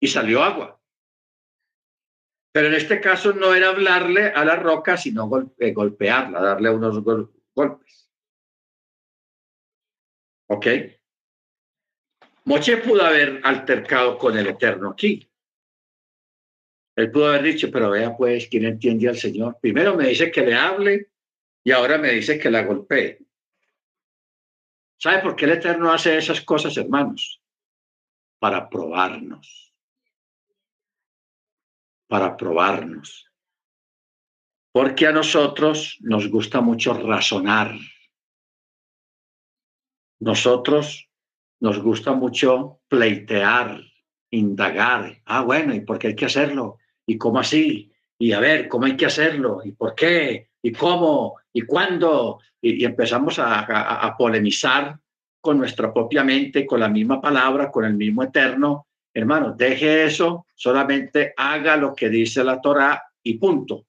Y salió agua. Pero en este caso no era hablarle a la roca, sino eh, golpearla, darle unos golpes. ¿Ok? Moche pudo haber altercado con el Eterno aquí. Él pudo haber dicho, pero vea pues, ¿quién entiende al Señor? Primero me dice que le hable y ahora me dice que la golpee. ¿Sabe por qué el Eterno hace esas cosas, hermanos? Para probarnos. Para probarnos. Porque a nosotros nos gusta mucho razonar. Nosotros nos gusta mucho pleitear, indagar. Ah, bueno, ¿y por qué hay que hacerlo? ¿Y cómo así? Y a ver, ¿cómo hay que hacerlo? ¿Y por qué? ¿Y cómo? ¿Y cuándo? Y, empezamos a, polemizar con nuestra propia mente, con la misma palabra, con el mismo eterno. Hermano, deje eso, solamente haga lo que dice la Torah y punto.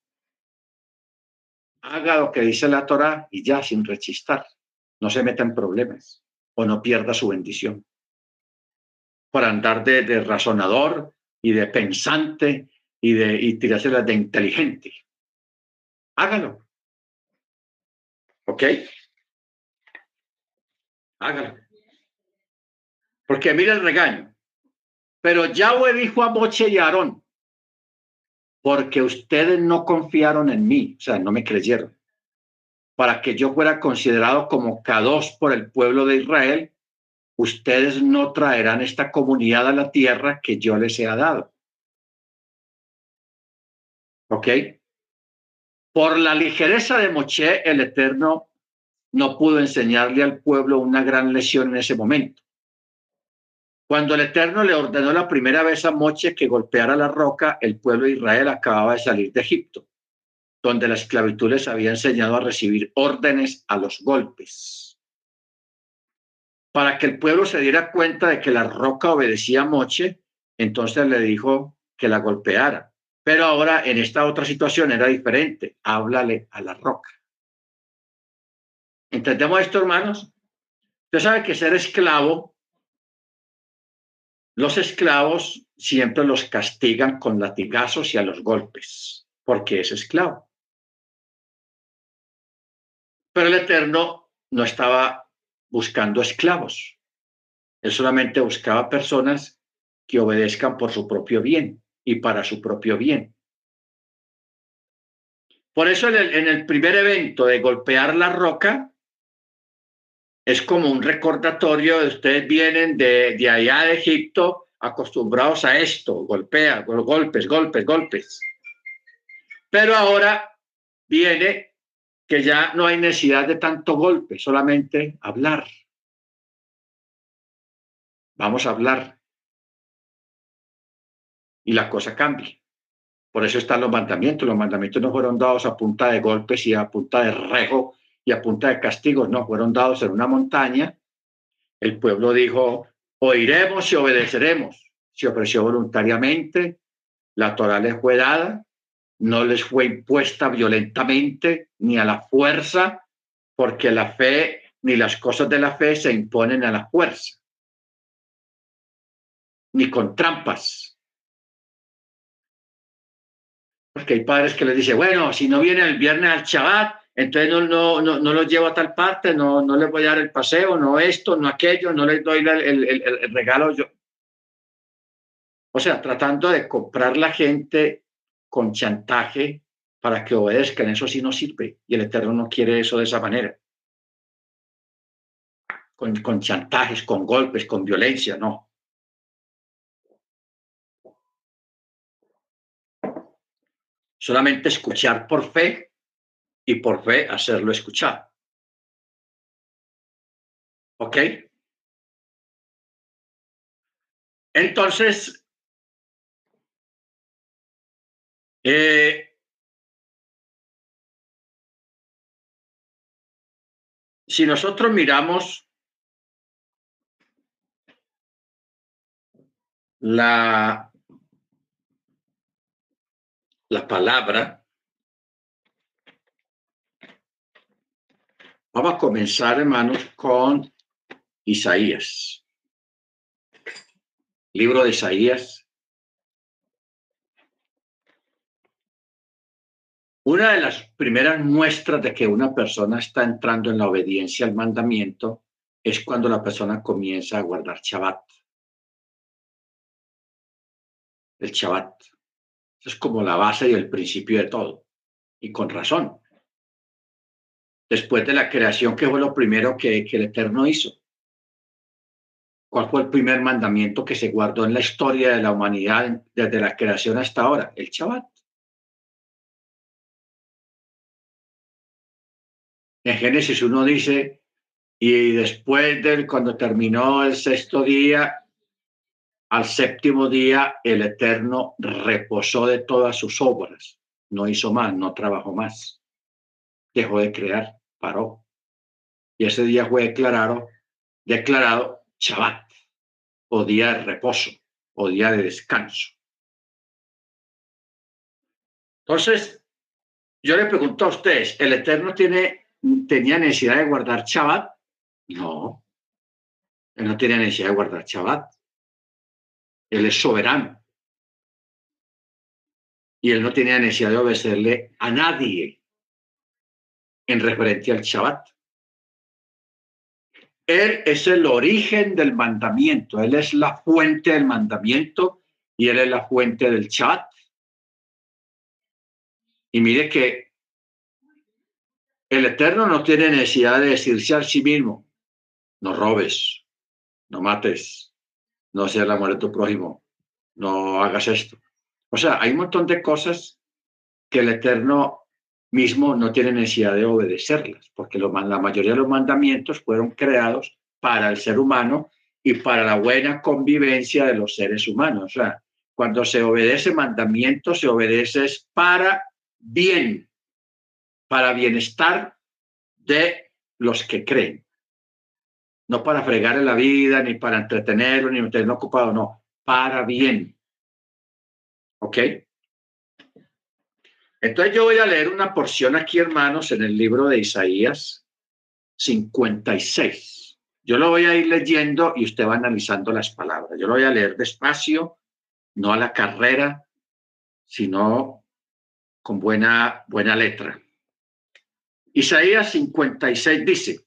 Haga lo que dice la Torah y ya, sin rechistar. No se meta en problemas o no pierda su bendición. Por andar de, razonador y de pensante y, de, y tirárselas de inteligente. Hágalo. ¿Ok? Hágalo. Porque mira el regaño. Pero Yahweh dijo a Moche y a Aarón, porque ustedes no confiaron en mí, o sea, no me creyeron, para que yo fuera considerado como K2 por el pueblo de Israel, ustedes no traerán esta comunidad a la tierra que yo les he dado. ¿Ok? Por la ligereza de Moche, el Eterno no pudo enseñarle al pueblo una gran lesión en ese momento. Cuando el Eterno le ordenó la primera vez a Moche que golpeara la roca, el pueblo de Israel acababa de salir de Egipto, donde la esclavitud les había enseñado a recibir órdenes a los golpes. Para que el pueblo se diera cuenta de que la roca obedecía a Moche, entonces le dijo que la golpeara. Pero ahora en esta otra situación era diferente. Háblale a la roca. ¿Entendemos esto, hermanos? Usted sabe que ser esclavo, los esclavos siempre los castigan con latigazos y a los golpes, porque es esclavo. Pero el Eterno no estaba buscando esclavos. Él solamente buscaba personas que obedezcan por su propio bien y para su propio bien. Por eso en el, primer evento de golpear la roca, es como un recordatorio de ustedes vienen de, de allá de Egipto acostumbrados a esto, golpea, golpes, golpes, golpes. Pero ahora viene que ya no hay necesidad de tanto golpe, solamente hablar. Vamos a hablar y la cosa cambie. Por eso están los mandamientos. Los mandamientos no fueron dados a punta de golpes y a punta de rejo y a punta de castigos, no, fueron dados en una montaña. El pueblo dijo, oiremos y obedeceremos. Se ofreció voluntariamente, la Torah les fue dada, no les fue impuesta violentamente ni a la fuerza, porque la fe ni las cosas de la fe se imponen a la fuerza, ni con trampas. Porque hay padres que les dicen, bueno, si no viene el viernes al Shabbat, entonces no, no, no, no los llevo a tal parte, no, no les voy a dar el paseo, no esto, no aquello, no les doy el, el, el, regalo yo. O sea, tratando de comprar la gente con chantaje para que obedezcan, eso sí no sirve y el Eterno no quiere eso de esa manera. Con, con chantajes, con golpes, con violencia, no. Solamente escuchar por fe y por fe hacerlo escuchar. ¿Ok? Entonces, eh, si nosotros miramos la, la palabra, vamos a comenzar, hermanos, con Isaías. Libro de Isaías. Una de las primeras muestras de que una persona está entrando en la obediencia al mandamiento es cuando la persona comienza a guardar Shabbat. El Shabbat. Es como la base y el principio de todo. Y con razón. Después de la creación, ¿qué fue lo primero que, el Eterno hizo? ¿Cuál fue el primer mandamiento que se guardó en la historia de la humanidad desde la creación hasta ahora? El Shabbat. En Génesis uno dice, y después de cuando terminó el sexto día, al séptimo día el Eterno reposó de todas sus obras, no hizo más, no trabajó más, dejó de crear, paró. Y ese día fue declarado, declarado Shabbat, o día de reposo, o día de descanso. Entonces, yo le pregunto a ustedes, ¿el Eterno tiene tenía necesidad de guardar Shabbat? No, él no tenía necesidad de guardar Shabbat. Él es soberano. Y él no tenía necesidad de obedecerle a nadie en referencia al Shabbat. Él es el origen del mandamiento, él es la fuente del mandamiento y él es la fuente del Shabbat. Y mire que el Eterno no tiene necesidad de decirse a sí mismo, no robes, no mates, no seas la muerte de tu prójimo, no hagas esto. O sea, hay un montón de cosas que el Eterno mismo no tiene necesidad de obedecerlas, porque la mayoría de los mandamientos fueron creados para el ser humano y para la buena convivencia de los seres humanos. O sea, cuando se obedece mandamiento, se obedece para bien, para bienestar de los que creen. No para fregar en la vida, ni para entretenerlo, ni mantenerlo ocupado, no, para bien. ¿Ok? Entonces yo voy a leer una porción aquí, hermanos, en el libro de Isaías 56. Yo lo voy a ir leyendo y usted va analizando las palabras. Yo lo voy a leer despacio, no a la carrera, sino con buena, buena letra. Isaías 56 dice,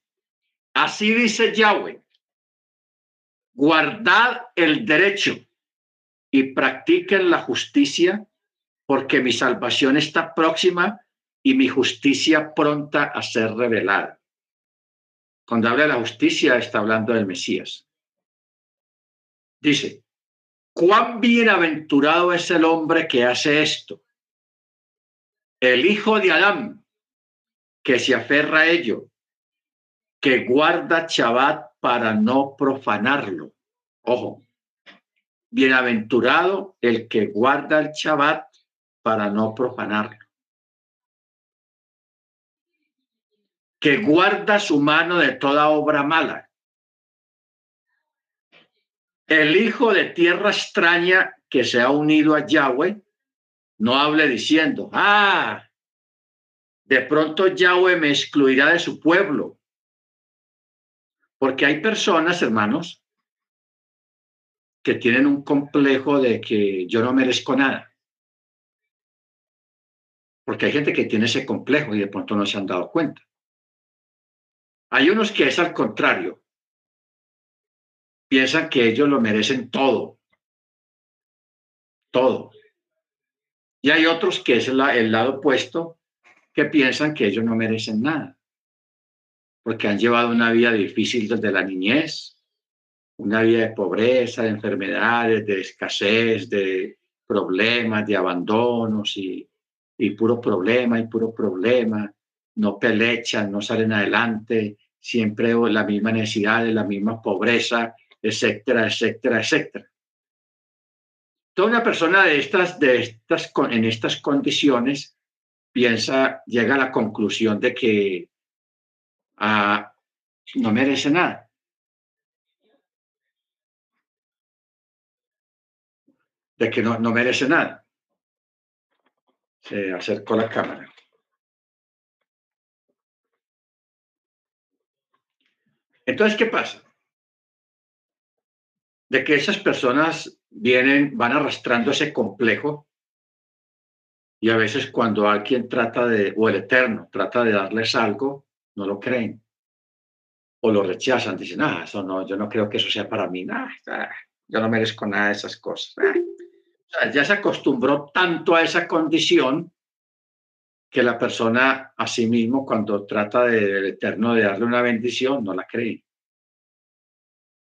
así dice Yahweh, guardad el derecho y practiquen la justicia, porque mi salvación está próxima y mi justicia pronta a ser revelada. Cuando habla de la justicia, está hablando del Mesías. Dice, cuán bienaventurado es el hombre que hace esto. El hijo de Adán, que se aferra a ello, que guarda Shabbat para no profanarlo. Ojo, bienaventurado el que guarda el Shabbat para no profanarlo. Que guarda su mano de toda obra mala. El hijo de tierra extraña que se ha unido a Yahweh, no hable diciendo, ah, de pronto Yahweh me excluirá de su pueblo. Porque hay personas, hermanos, que tienen un complejo de que yo no merezco nada. Porque hay gente que tiene ese complejo y de pronto no se han dado cuenta. Hay unos que es al contrario. Piensan que ellos lo merecen todo. Todo. Y hay otros que es el, lado opuesto, que piensan que ellos no merecen nada, porque han llevado una vida difícil desde la niñez, una vida de pobreza, de enfermedades, de escasez, de problemas, de abandonos y y puro problema y puro problema, no pelechan, no salen adelante, siempre la misma necesidad, la misma pobreza, etcétera, etcétera, etcétera. Toda una persona de estas, de estas, en estas condiciones piensa, llega a la conclusión de que ah, no merece nada. De que no, no merece nada. Se acercó la cámara. Entonces, ¿qué pasa? De que esas personas vienen, van arrastrando ese complejo y a veces cuando alguien trata de, o el Eterno trata de darles algo, no lo creen o lo rechazan, dicen, ah, eso no, yo no creo que eso sea para mí, nada, yo no merezco nada de esas cosas. Ya se acostumbró tanto a esa condición que la persona a sí mismo cuando trata del Eterno de darle una bendición no la cree.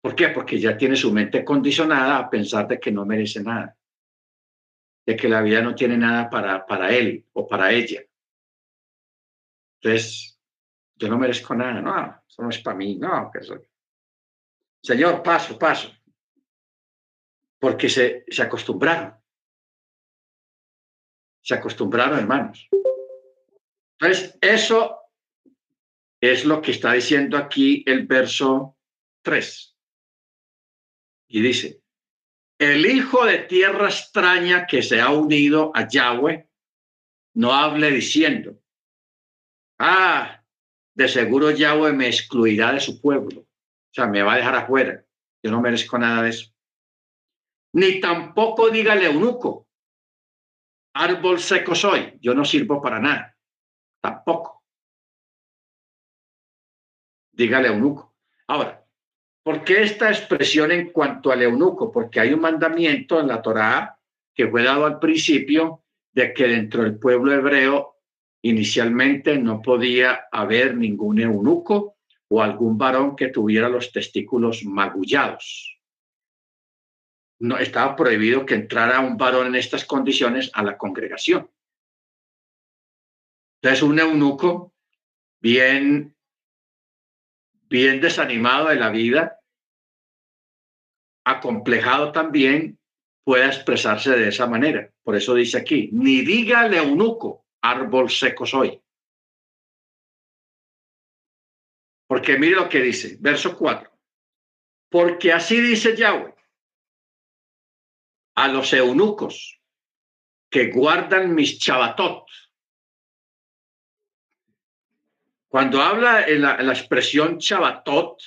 ¿Por qué? Porque ya tiene su mente condicionada a pensar de que no merece nada, de que la vida no tiene nada para, para él o para ella. Entonces, yo no merezco nada, no, eso no es para mí, no, que eso. Señor, paso, paso. Porque se, se acostumbraron. Se acostumbraron, hermanos. Entonces, eso es lo que está diciendo aquí el verso 3. Y dice, el hijo de tierra extraña que se ha unido a Yahweh, no hable diciendo, ah, de seguro Yahweh me excluirá de su pueblo, o sea, me va a dejar afuera, yo no merezco nada de eso. Ni tampoco dígale eunuco, árbol seco soy, yo no sirvo para nada, tampoco. Dígale eunuco. Ahora, ¿Por qué esta expresión en cuanto al eunuco? Porque hay un mandamiento en la Torá que fue dado al principio de que dentro del pueblo hebreo inicialmente no podía haber ningún eunuco o algún varón que tuviera los testículos magullados. No estaba prohibido que entrara un varón en estas condiciones a la congregación. Entonces, un eunuco bien bien desanimado de la vida, acomplejado también, pueda expresarse de esa manera. Por eso dice aquí, ni diga eunuco, árbol seco soy. Porque mire lo que dice, verso 4. Porque así dice Yahweh a los eunucos que guardan mis chabatot, Cuando habla la, expresión Chabatot,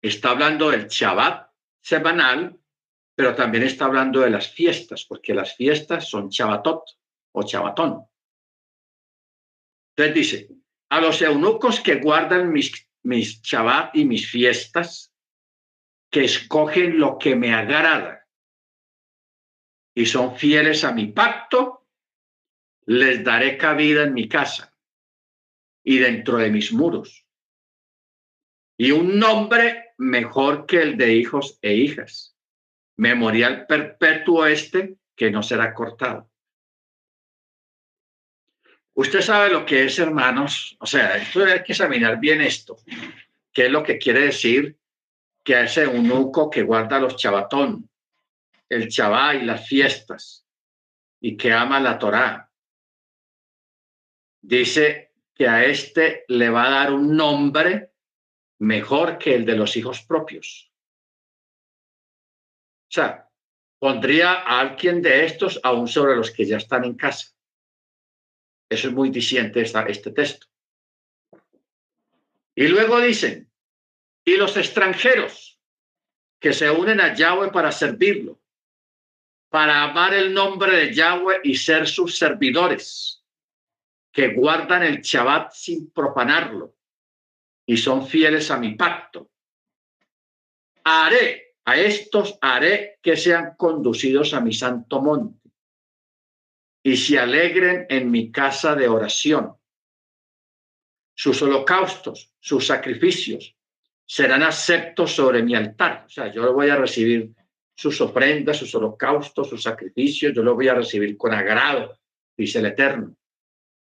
está hablando del Chabat semanal, pero también está hablando de las fiestas, porque las fiestas son Chabatot o Chabatón. Entonces dice, a los eunucos que guardan mis, mis Chabat y mis fiestas, que escogen lo que me agrada y son fieles a mi pacto, les daré cabida en mi casa y dentro de mis muros. Y un nombre mejor que el de hijos e hijas. Memorial perpetuo este que no será cortado. Usted sabe lo que es, hermanos. O sea, hay que examinar bien esto. ¿Qué es lo que quiere decir que a ese eunuco que guarda los chabatón, el chabá y las fiestas, y que ama la Torá? Dice que a este le va a dar un nombre mejor que el de los hijos propios. O sea, pondría a alguien de estos aún sobre los que ya están en casa. Eso es muy diciente este texto. Y luego dicen, y los extranjeros que se unen a Yahweh para servirlo, para amar el nombre de Yahweh y ser sus servidores que guardan el Shabbat sin profanarlo y son fieles a mi pacto. Haré, a estos haré que sean conducidos a mi santo monte y se alegren en mi casa de oración. Sus holocaustos, sus sacrificios serán aceptos sobre mi altar. O sea, yo lo voy a recibir sus ofrendas, sus holocaustos, sus sacrificios, yo lo voy a recibir con agrado dice el Eterno.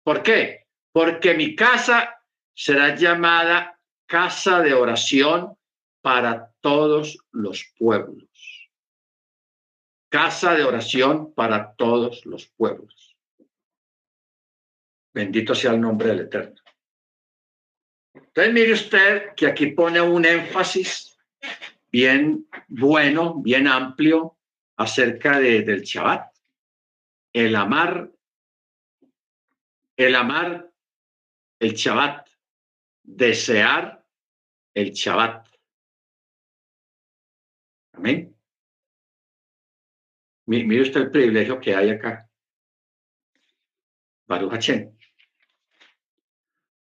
¿Por qué? Porque mi casa será llamada casa de oración para todos los pueblos. Casa de oración para todos los pueblos. Bendito sea el nombre del Eterno. Entonces mire usted que aquí pone un énfasis bien bueno, bien amplio acerca de, del Shabbat. El amar, el amar el Shabbat, desear el Shabbat. Amén. Mire usted el privilegio que hay acá. Baruch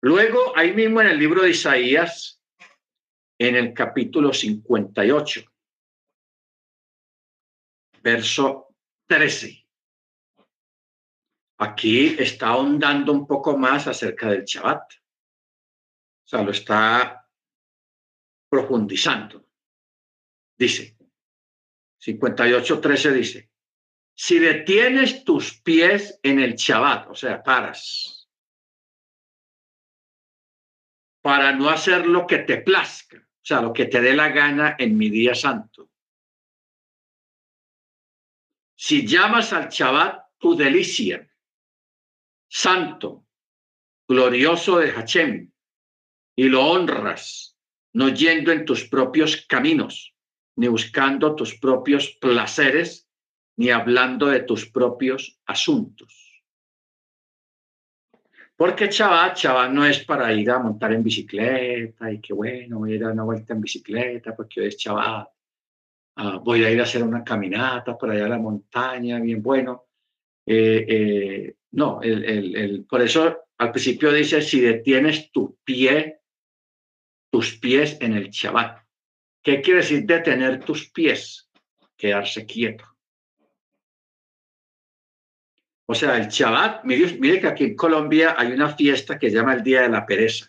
Luego, ahí mismo en el libro de Isaías, en el capítulo 58, verso 13. Aquí está ahondando un poco más acerca del Shabbat. O sea, lo está profundizando. Dice, 58.13 dice, si detienes tus pies en el Shabbat, o sea, paras, para no hacer lo que te plazca, o sea, lo que te dé la gana en mi día santo. Si llamas al Shabbat tu delicia, santo, glorioso de Hachem, y lo honras, no yendo en tus propios caminos, ni buscando tus propios placeres, ni hablando de tus propios asuntos. Porque Shabbat, Shabbat no es para ir a montar en bicicleta y qué bueno, voy a ir a una vuelta en bicicleta porque hoy es Shabbat. Ah, voy a ir a hacer una caminata para allá a la montaña, bien bueno. Eh, eh, no, por eso al principio dice, si detienes tu pie, tus pies en el Shabbat. ¿Qué quiere decir detener tus pies? Quedarse quieto. O sea, el Shabbat, mire, que aquí en Colombia hay una fiesta que se llama el Día de la Pereza,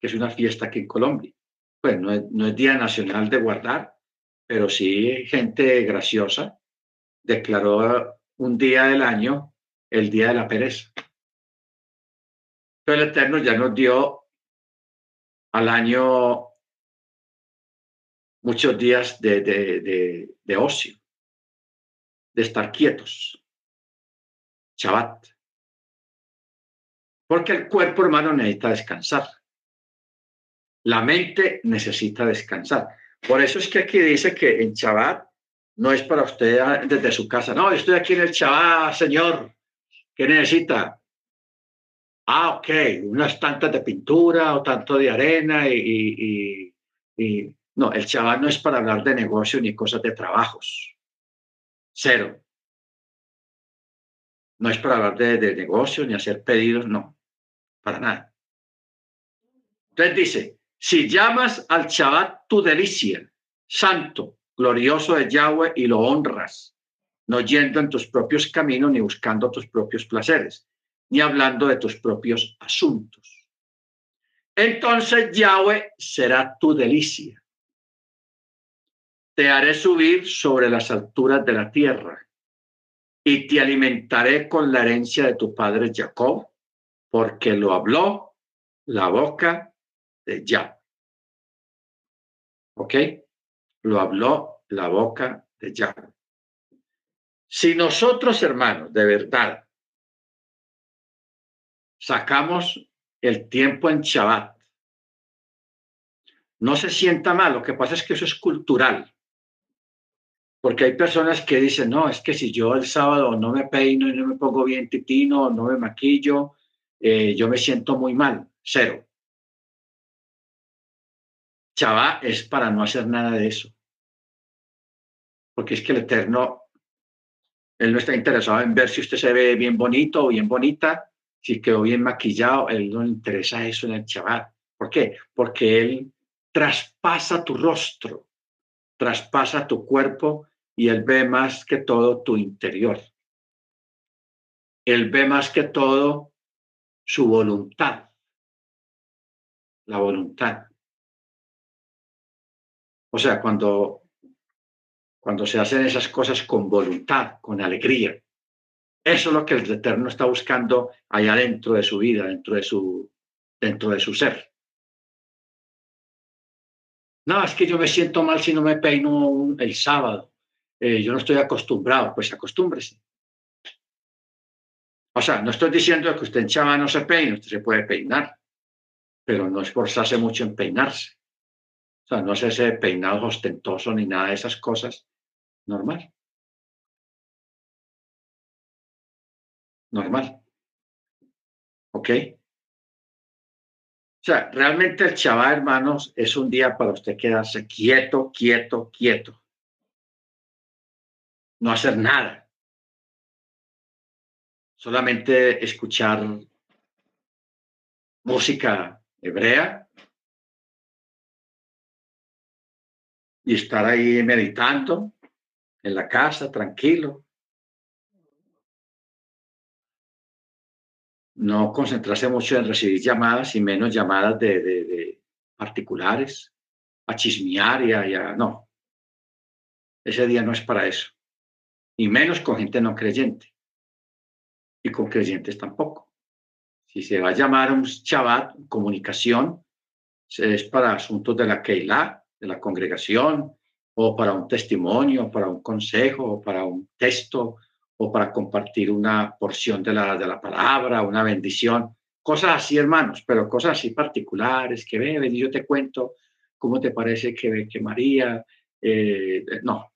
que es una fiesta aquí en Colombia. Pues no es, no es Día Nacional de Guardar, pero sí gente graciosa declaró un día del año el Día de la Pereza. Pero el Eterno ya nos dio al año muchos días de, de, de, ocio, de estar quietos. Shabbat. Porque el cuerpo, hermano, necesita descansar. La mente necesita descansar. Por eso es que aquí dice que en Shabbat no es para usted desde su casa. No, estoy aquí en el Shabbat, señor. ¿Qué necesita? Ah, ok, unas tantas de pintura o tanto de arena y, y no, el Shabbat no es para hablar de negocio ni cosas de trabajos. Cero. No es para hablar de, de negocio ni hacer pedidos, no, para nada. Entonces dice, si llamas al Shabbat tu delicia, santo, glorioso de Yahweh, y lo honras, no yendo en tus propios caminos ni buscando tus propios placeres, ni hablando de tus propios asuntos. Entonces Yahweh será tu delicia te haré subir sobre las alturas de la tierra y te alimentaré con la herencia de tu padre Jacob, porque lo habló la boca de Yah. ¿Ok? Lo habló la boca de Yah. Si nosotros, hermanos, de verdad, sacamos el tiempo en Shabbat, no se sienta mal, lo que pasa es que eso es cultural. Porque hay personas que dicen, no, es que si yo el sábado no me peino y no me pongo bien titino, no me maquillo, eh, yo me siento muy mal. Cero. Chavá es para no hacer nada de eso. Porque es que el Eterno, Él no está interesado en ver si usted se ve bien bonito o bien bonita, si quedó bien maquillado, Él no le interesa eso en el Shabbat. ¿Por qué? Porque Él traspasa tu rostro, traspasa tu cuerpo y Él ve más que todo tu interior. Él ve más que todo su voluntad, la voluntad. O sea, cuando, cuando se hacen esas cosas con voluntad, con alegría, Eso es lo que el Eterno está buscando allá dentro de su vida, dentro de su, dentro de su ser. No, es que yo me siento mal si no me peino el sábado. Eh, yo no estoy acostumbrado, pues acostúmbrese. O sea, no estoy diciendo que usted en chava no se peine, usted se puede peinar, pero no esforzarse mucho en peinarse. O sea, no es ese peinado ostentoso ni nada de esas cosas. Normal. normal. ¿Ok? O sea, realmente el chaval, hermanos, es un día para usted quedarse quieto, quieto, quieto. No hacer nada. Solamente escuchar música hebrea y estar ahí meditando en la casa, tranquilo. no concentrarse mucho en recibir llamadas y menos llamadas de, particulares, a chismear y No, ese día no es para eso. Y menos con gente no creyente. Y con creyentes tampoco. Si se va a llamar un Shabbat, comunicación, es para asuntos de la Keilah, de la congregación, o para un testimonio, para un consejo, o para un texto, o para compartir una porción de la, de la palabra, una bendición, cosas así, hermanos, pero cosas así particulares, que ven, y yo te cuento cómo te parece que, que María, eh, no,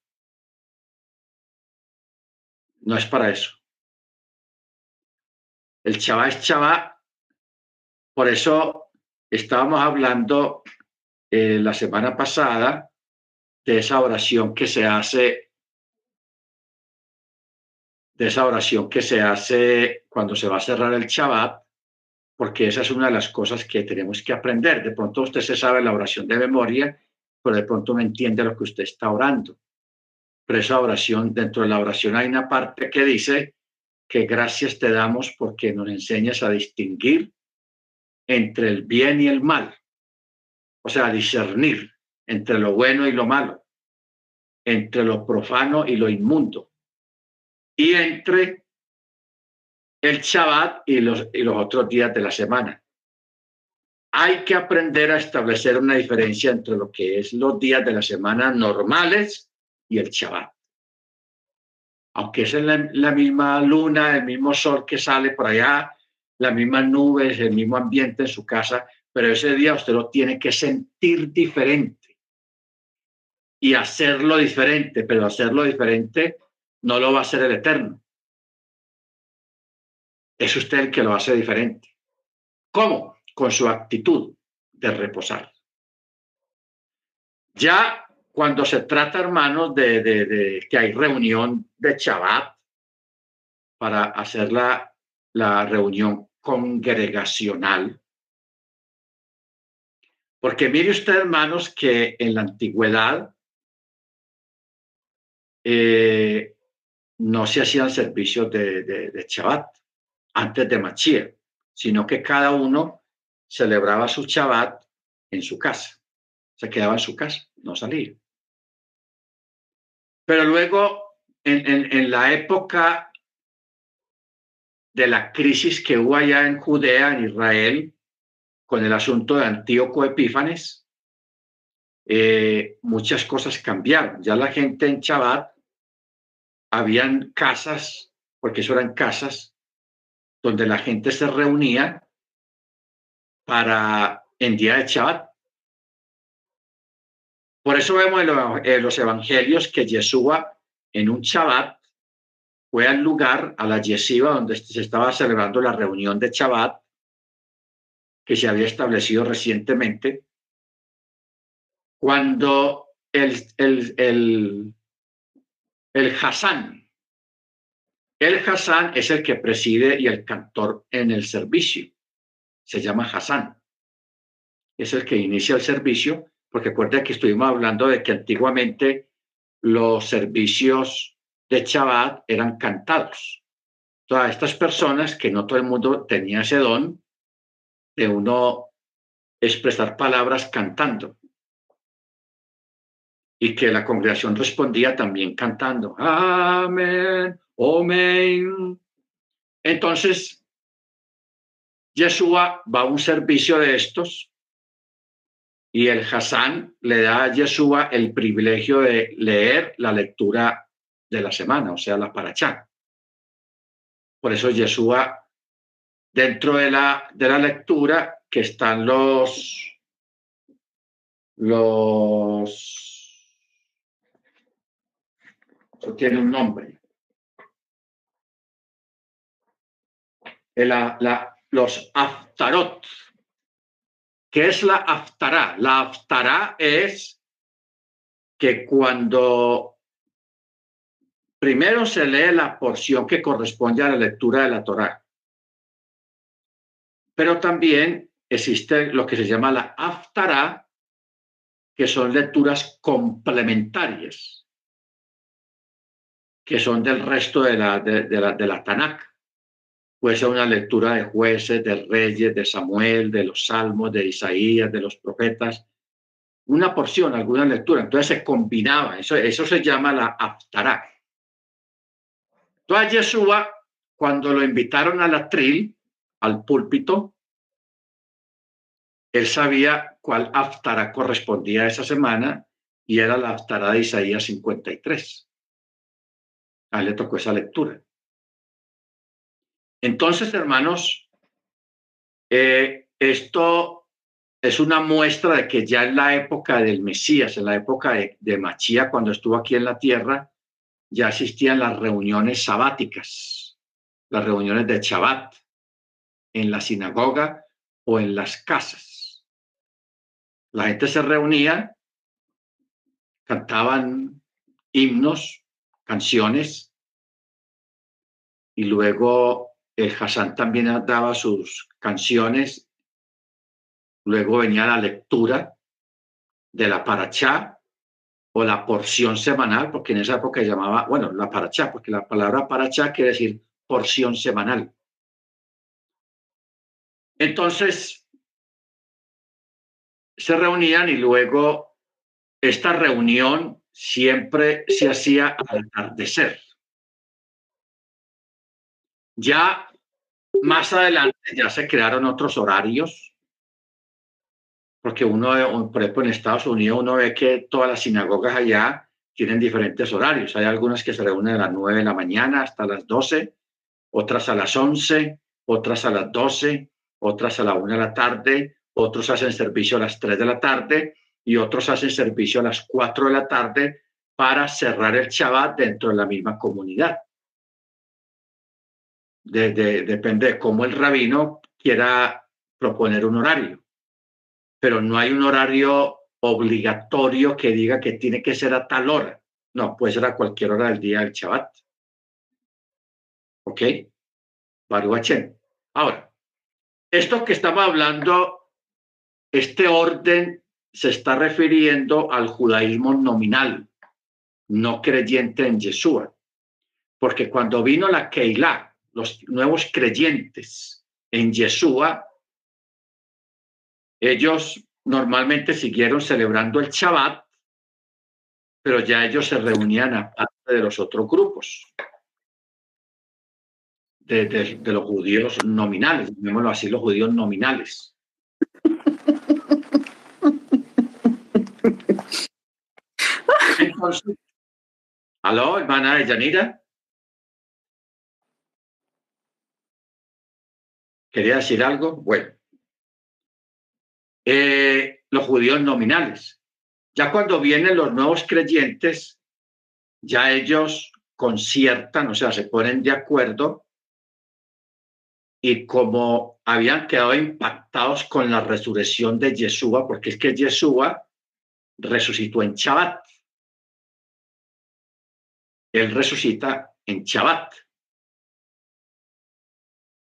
no es para eso. El chavá es chavá, por eso estábamos hablando eh, la semana pasada de esa oración que se hace de esa oración que se hace cuando se va a cerrar el Shabbat, porque esa es una de las cosas que tenemos que aprender. De pronto usted se sabe la oración de memoria, pero de pronto no entiende lo que usted está orando. Esa oración, dentro de la oración hay una parte que dice que gracias te damos porque nos enseñas a distinguir entre el bien y el mal. O sea, discernir entre lo bueno y lo malo, entre lo profano y lo inmundo y entre el Shabbat y los, y los otros días de la semana. Hay que aprender a establecer una diferencia entre lo que es los días de la semana normales y el Shabbat. Aunque es la, la misma luna, el mismo sol que sale por allá, las mismas nubes, el mismo ambiente en su casa, pero ese día usted lo tiene que sentir diferente y hacerlo diferente, pero hacerlo diferente no lo va a hacer el Eterno. Es usted el que lo hace diferente. ¿Cómo? Con su actitud de reposar. Ya cuando se trata, hermanos, de, que hay reunión de Shabbat para hacer la, reunión congregacional, porque mire usted, hermanos, que en la antigüedad eh, no se hacían servicios de, de, de Shabbat antes de Machía, sino que cada uno celebraba su Shabbat en su casa. Se quedaba en su casa, no salía. Pero luego, en, la época de la crisis que hubo allá en Judea, en Israel, con el asunto de Antíoco Epífanes, eh, muchas cosas cambiaron. Ya la gente en Shabbat habían casas, porque eso eran casas, donde la gente se reunía para en día de Shabbat. Por eso vemos en los evangelios que Yeshua en un Shabbat fue al lugar, a la yeshiva, donde se estaba celebrando la reunión de Shabbat, que se había establecido recientemente, cuando el, el, el, el Hassan. El Hassan es el que preside y el cantor en el servicio. Se llama Hassan. Es el que inicia el servicio, porque recuerda que estuvimos hablando de que antiguamente los servicios de Shabbat eran cantados. Todas estas personas, que no todo el mundo tenía ese don de uno expresar palabras cantando y que la congregación respondía también cantando, amén, amén, Entonces, Yeshua va a un servicio de estos y el Hassan le da a Yeshua el privilegio de leer la lectura de la semana, o sea, la parachá. Por eso Yeshua, dentro de la, de la lectura, que están los, los, eso tiene un nombre. La, los aftarot. ¿Qué es la aftará? La aftará es que cuando primero se lee la porción que corresponde a la lectura de la Torá, pero también existe lo que se llama la aftará, que son lecturas complementarias, que son del resto de la, de, la, de la Tanakh. Puede ser una lectura de jueces, de reyes, de Samuel, de los salmos, de Isaías, de los profetas, una porción, alguna lectura. Entonces se combinaba, eso, eso se llama la aftará. Entonces Yeshua, cuando lo invitaron a la tril, al púlpito, él sabía cuál aftara correspondía a esa semana y era la aftara de Isaías 53. A él le tocó esa lectura. Entonces, hermanos, eh, esto es una muestra de que ya en la época del Mesías, en la época de, de Machía, cuando estuvo aquí en la tierra, ya existían las reuniones sabáticas, las reuniones de Shabbat, en la sinagoga o en las casas. La gente se reunía, cantaban himnos, canciones, y luego el Hassan también daba sus canciones. Luego venía la lectura de la parachá o la porción semanal, porque en esa época se llamaba, bueno, la parachá, porque la palabra parachá quiere decir porción semanal. Entonces, se reunían y luego esta reunión siempre se hacía al atardecer. Ya más adelante ya se crearon otros horarios, porque uno, por ejemplo, en Estados Unidos uno ve que todas las sinagogas allá tienen diferentes horarios. Hay algunas que se reúnen a las 9 de la mañana hasta las 12, otras a las 11, otras a las 12, otras a la 1 de la tarde, otros hacen servicio a las 3 de la tarde y otros hacen servicio a las 4 de la tarde para cerrar el Shabbat dentro de la misma comunidad. Depende de cómo el rabino quiera proponer un horario, pero no hay un horario obligatorio que diga que tiene que ser a tal hora. No, puede ser a cualquier hora del día del Shabbat. ¿Ok? Baruch Ahora, esto que estamos hablando este orden se está refiriendo al judaísmo nominal, no creyente en Yeshua, porque cuando vino la Keilah, los nuevos creyentes en Yeshua, ellos normalmente siguieron celebrando el Shabbat, pero ya ellos se reunían aparte de los otros grupos, de, de los judíos nominales, llamémoslo así, los judíos nominales. ¿aló, hermana Yanira? ¿Quería decir algo? Bueno, eh, los judíos nominales. Ya cuando vienen los nuevos creyentes, ya ellos conciertan, o sea, se ponen de acuerdo y como habían quedado impactados con la resurrección de Yeshua, porque es que Yeshua resucitó en Shabbat. Él resucita en Shabbat.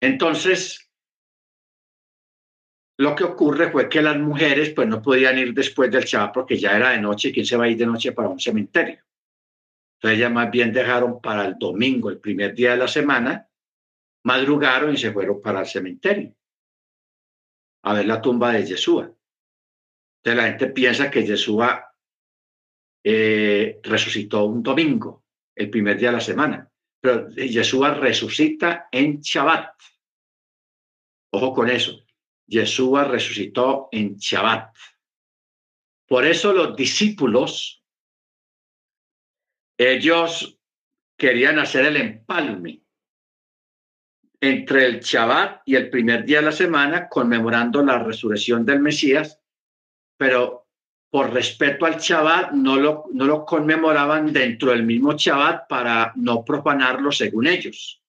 Entonces, lo que ocurre fue que las mujeres pues no podían ir después del Shabbat porque ya era de noche, ¿quién se va a ir de noche para un cementerio? Entonces ellas más bien dejaron para el domingo, el primer día de la semana, madrugaron y se fueron para el cementerio a ver la tumba de Yeshua. Entonces la gente piensa que Yeshua eh, resucitó un domingo, el primer día de la semana, pero Yeshua resucita en Shabbat. Ojo con eso. Yeshua resucitó en Shabbat. Por eso los discípulos, ellos querían hacer el empalme entre el Shabbat y el primer día de la semana, conmemorando la resurrección del Mesías, pero por respeto al Shabbat no lo, no lo conmemoraban dentro del mismo Shabbat para no profanarlo según ellos.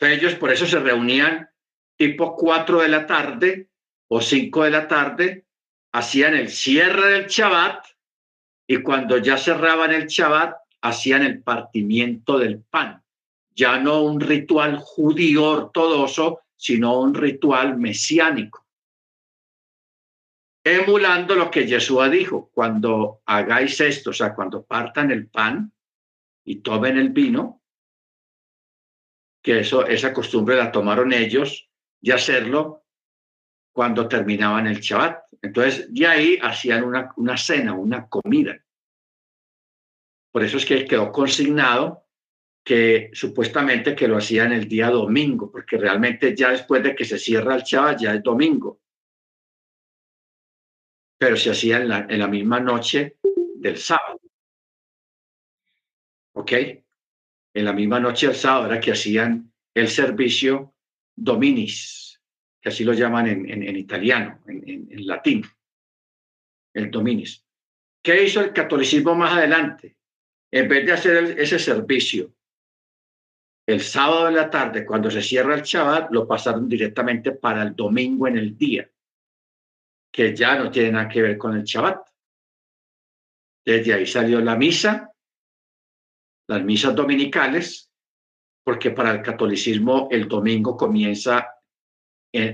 ellos por eso se reunían tipo cuatro de la tarde o cinco de la tarde, hacían el cierre del Shabbat y cuando ya cerraban el Shabbat, hacían el partimiento del pan ya no un ritual judío ortodoxo, sino un ritual mesiánico. Emulando lo que Jesús dijo, cuando hagáis esto, o sea, cuando partan el pan y tomen el vino, que eso, esa costumbre la tomaron ellos, de hacerlo cuando terminaban el Shabbat. Entonces, de ahí hacían una, una cena, una comida. Por eso es que quedó consignado que supuestamente que lo hacían el día domingo, porque realmente ya después de que se cierra el Shabbat ya es domingo. Pero se hacía en la, en la misma noche del sábado. ¿Ok? En la misma noche del sábado era que hacían el servicio dominis, que así lo llaman en, en, italiano, en, en latín, el dominis. ¿Qué hizo el catolicismo más adelante? En vez de hacer ese servicio el sábado de la tarde, cuando se cierra el Shabbat, lo pasaron directamente para el domingo en el día, que ya no tiene nada que ver con el Shabbat. Desde ahí salió la misa, las misas dominicales, porque para el catolicismo el domingo comienza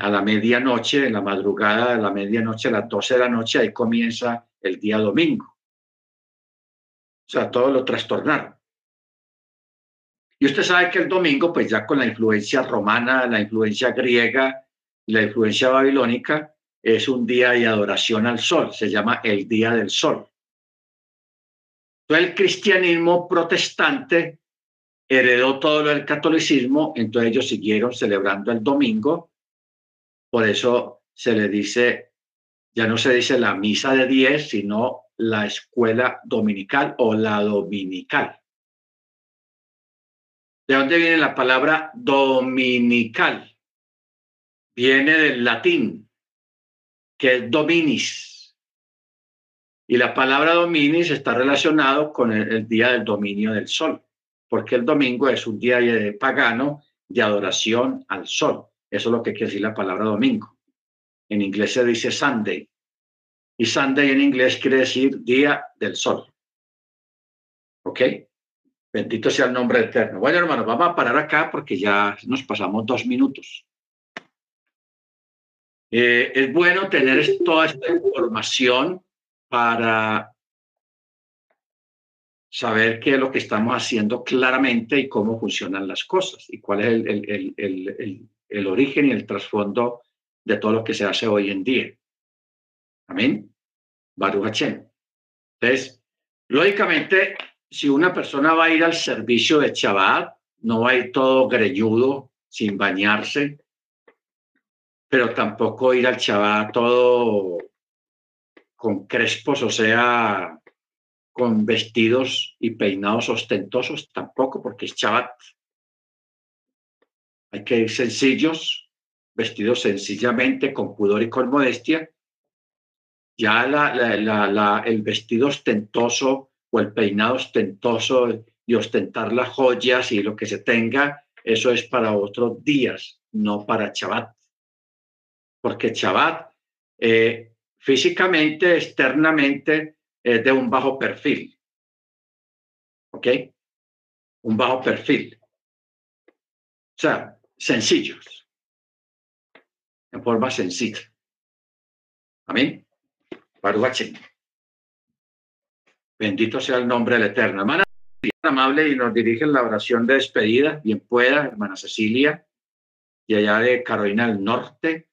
a la medianoche, en la madrugada de la medianoche, a las 12 de la noche, ahí comienza el día domingo. O sea, todo lo trastornaron. Y usted sabe que el domingo, pues ya con la influencia romana, la influencia griega la influencia babilónica, es un día de adoración al sol, se llama el Día del Sol. Entonces el cristianismo protestante heredó todo lo del catolicismo, entonces ellos siguieron celebrando el domingo, por eso se le dice, ya no se dice la misa de diez, sino la escuela dominical o la dominical. ¿De dónde viene la palabra dominical? Viene del latín, que es dominis. Y la palabra dominis está relacionado con el, día del dominio del sol, porque el domingo es un día pagano de adoración al sol. Eso es lo que quiere decir la palabra domingo. En inglés se dice Sunday. Y Sunday en inglés quiere decir día del sol. ¿Ok? Bendito sea el nombre eterno. Bueno, hermanos, vamos a parar acá porque ya nos pasamos dos minutos. Eh, es bueno tener toda esta información para saber qué es lo que estamos haciendo claramente y cómo funcionan las cosas y cuál es el, el, el origen y el trasfondo de todo lo que se hace hoy en día. Amén. Baruch Hashem. Entonces, lógicamente, si una persona va a ir al servicio de Shabbat, no va a ir todo greñudo, sin bañarse, pero tampoco ir al Shabbat todo con crespos, o sea, con vestidos y peinados ostentosos, tampoco, porque es Shabbat. Hay que ir sencillos, vestidos sencillamente, con pudor y con modestia. Ya el vestido ostentoso o el peinado ostentoso y ostentar las joyas y lo que se tenga, eso es para otros días, no para Shabbat. Porque Shabbat eh, físicamente, externamente, de un bajo perfil. ¿Ok? Un bajo perfil. O sea, sencillos. En forma sencilla. Amén. Baruch Bendito sea el nombre del Eterno. Hermana, amable y nos dirige la oración de despedida. Bien pueda, hermana Cecilia, y allá de Carolina del Norte.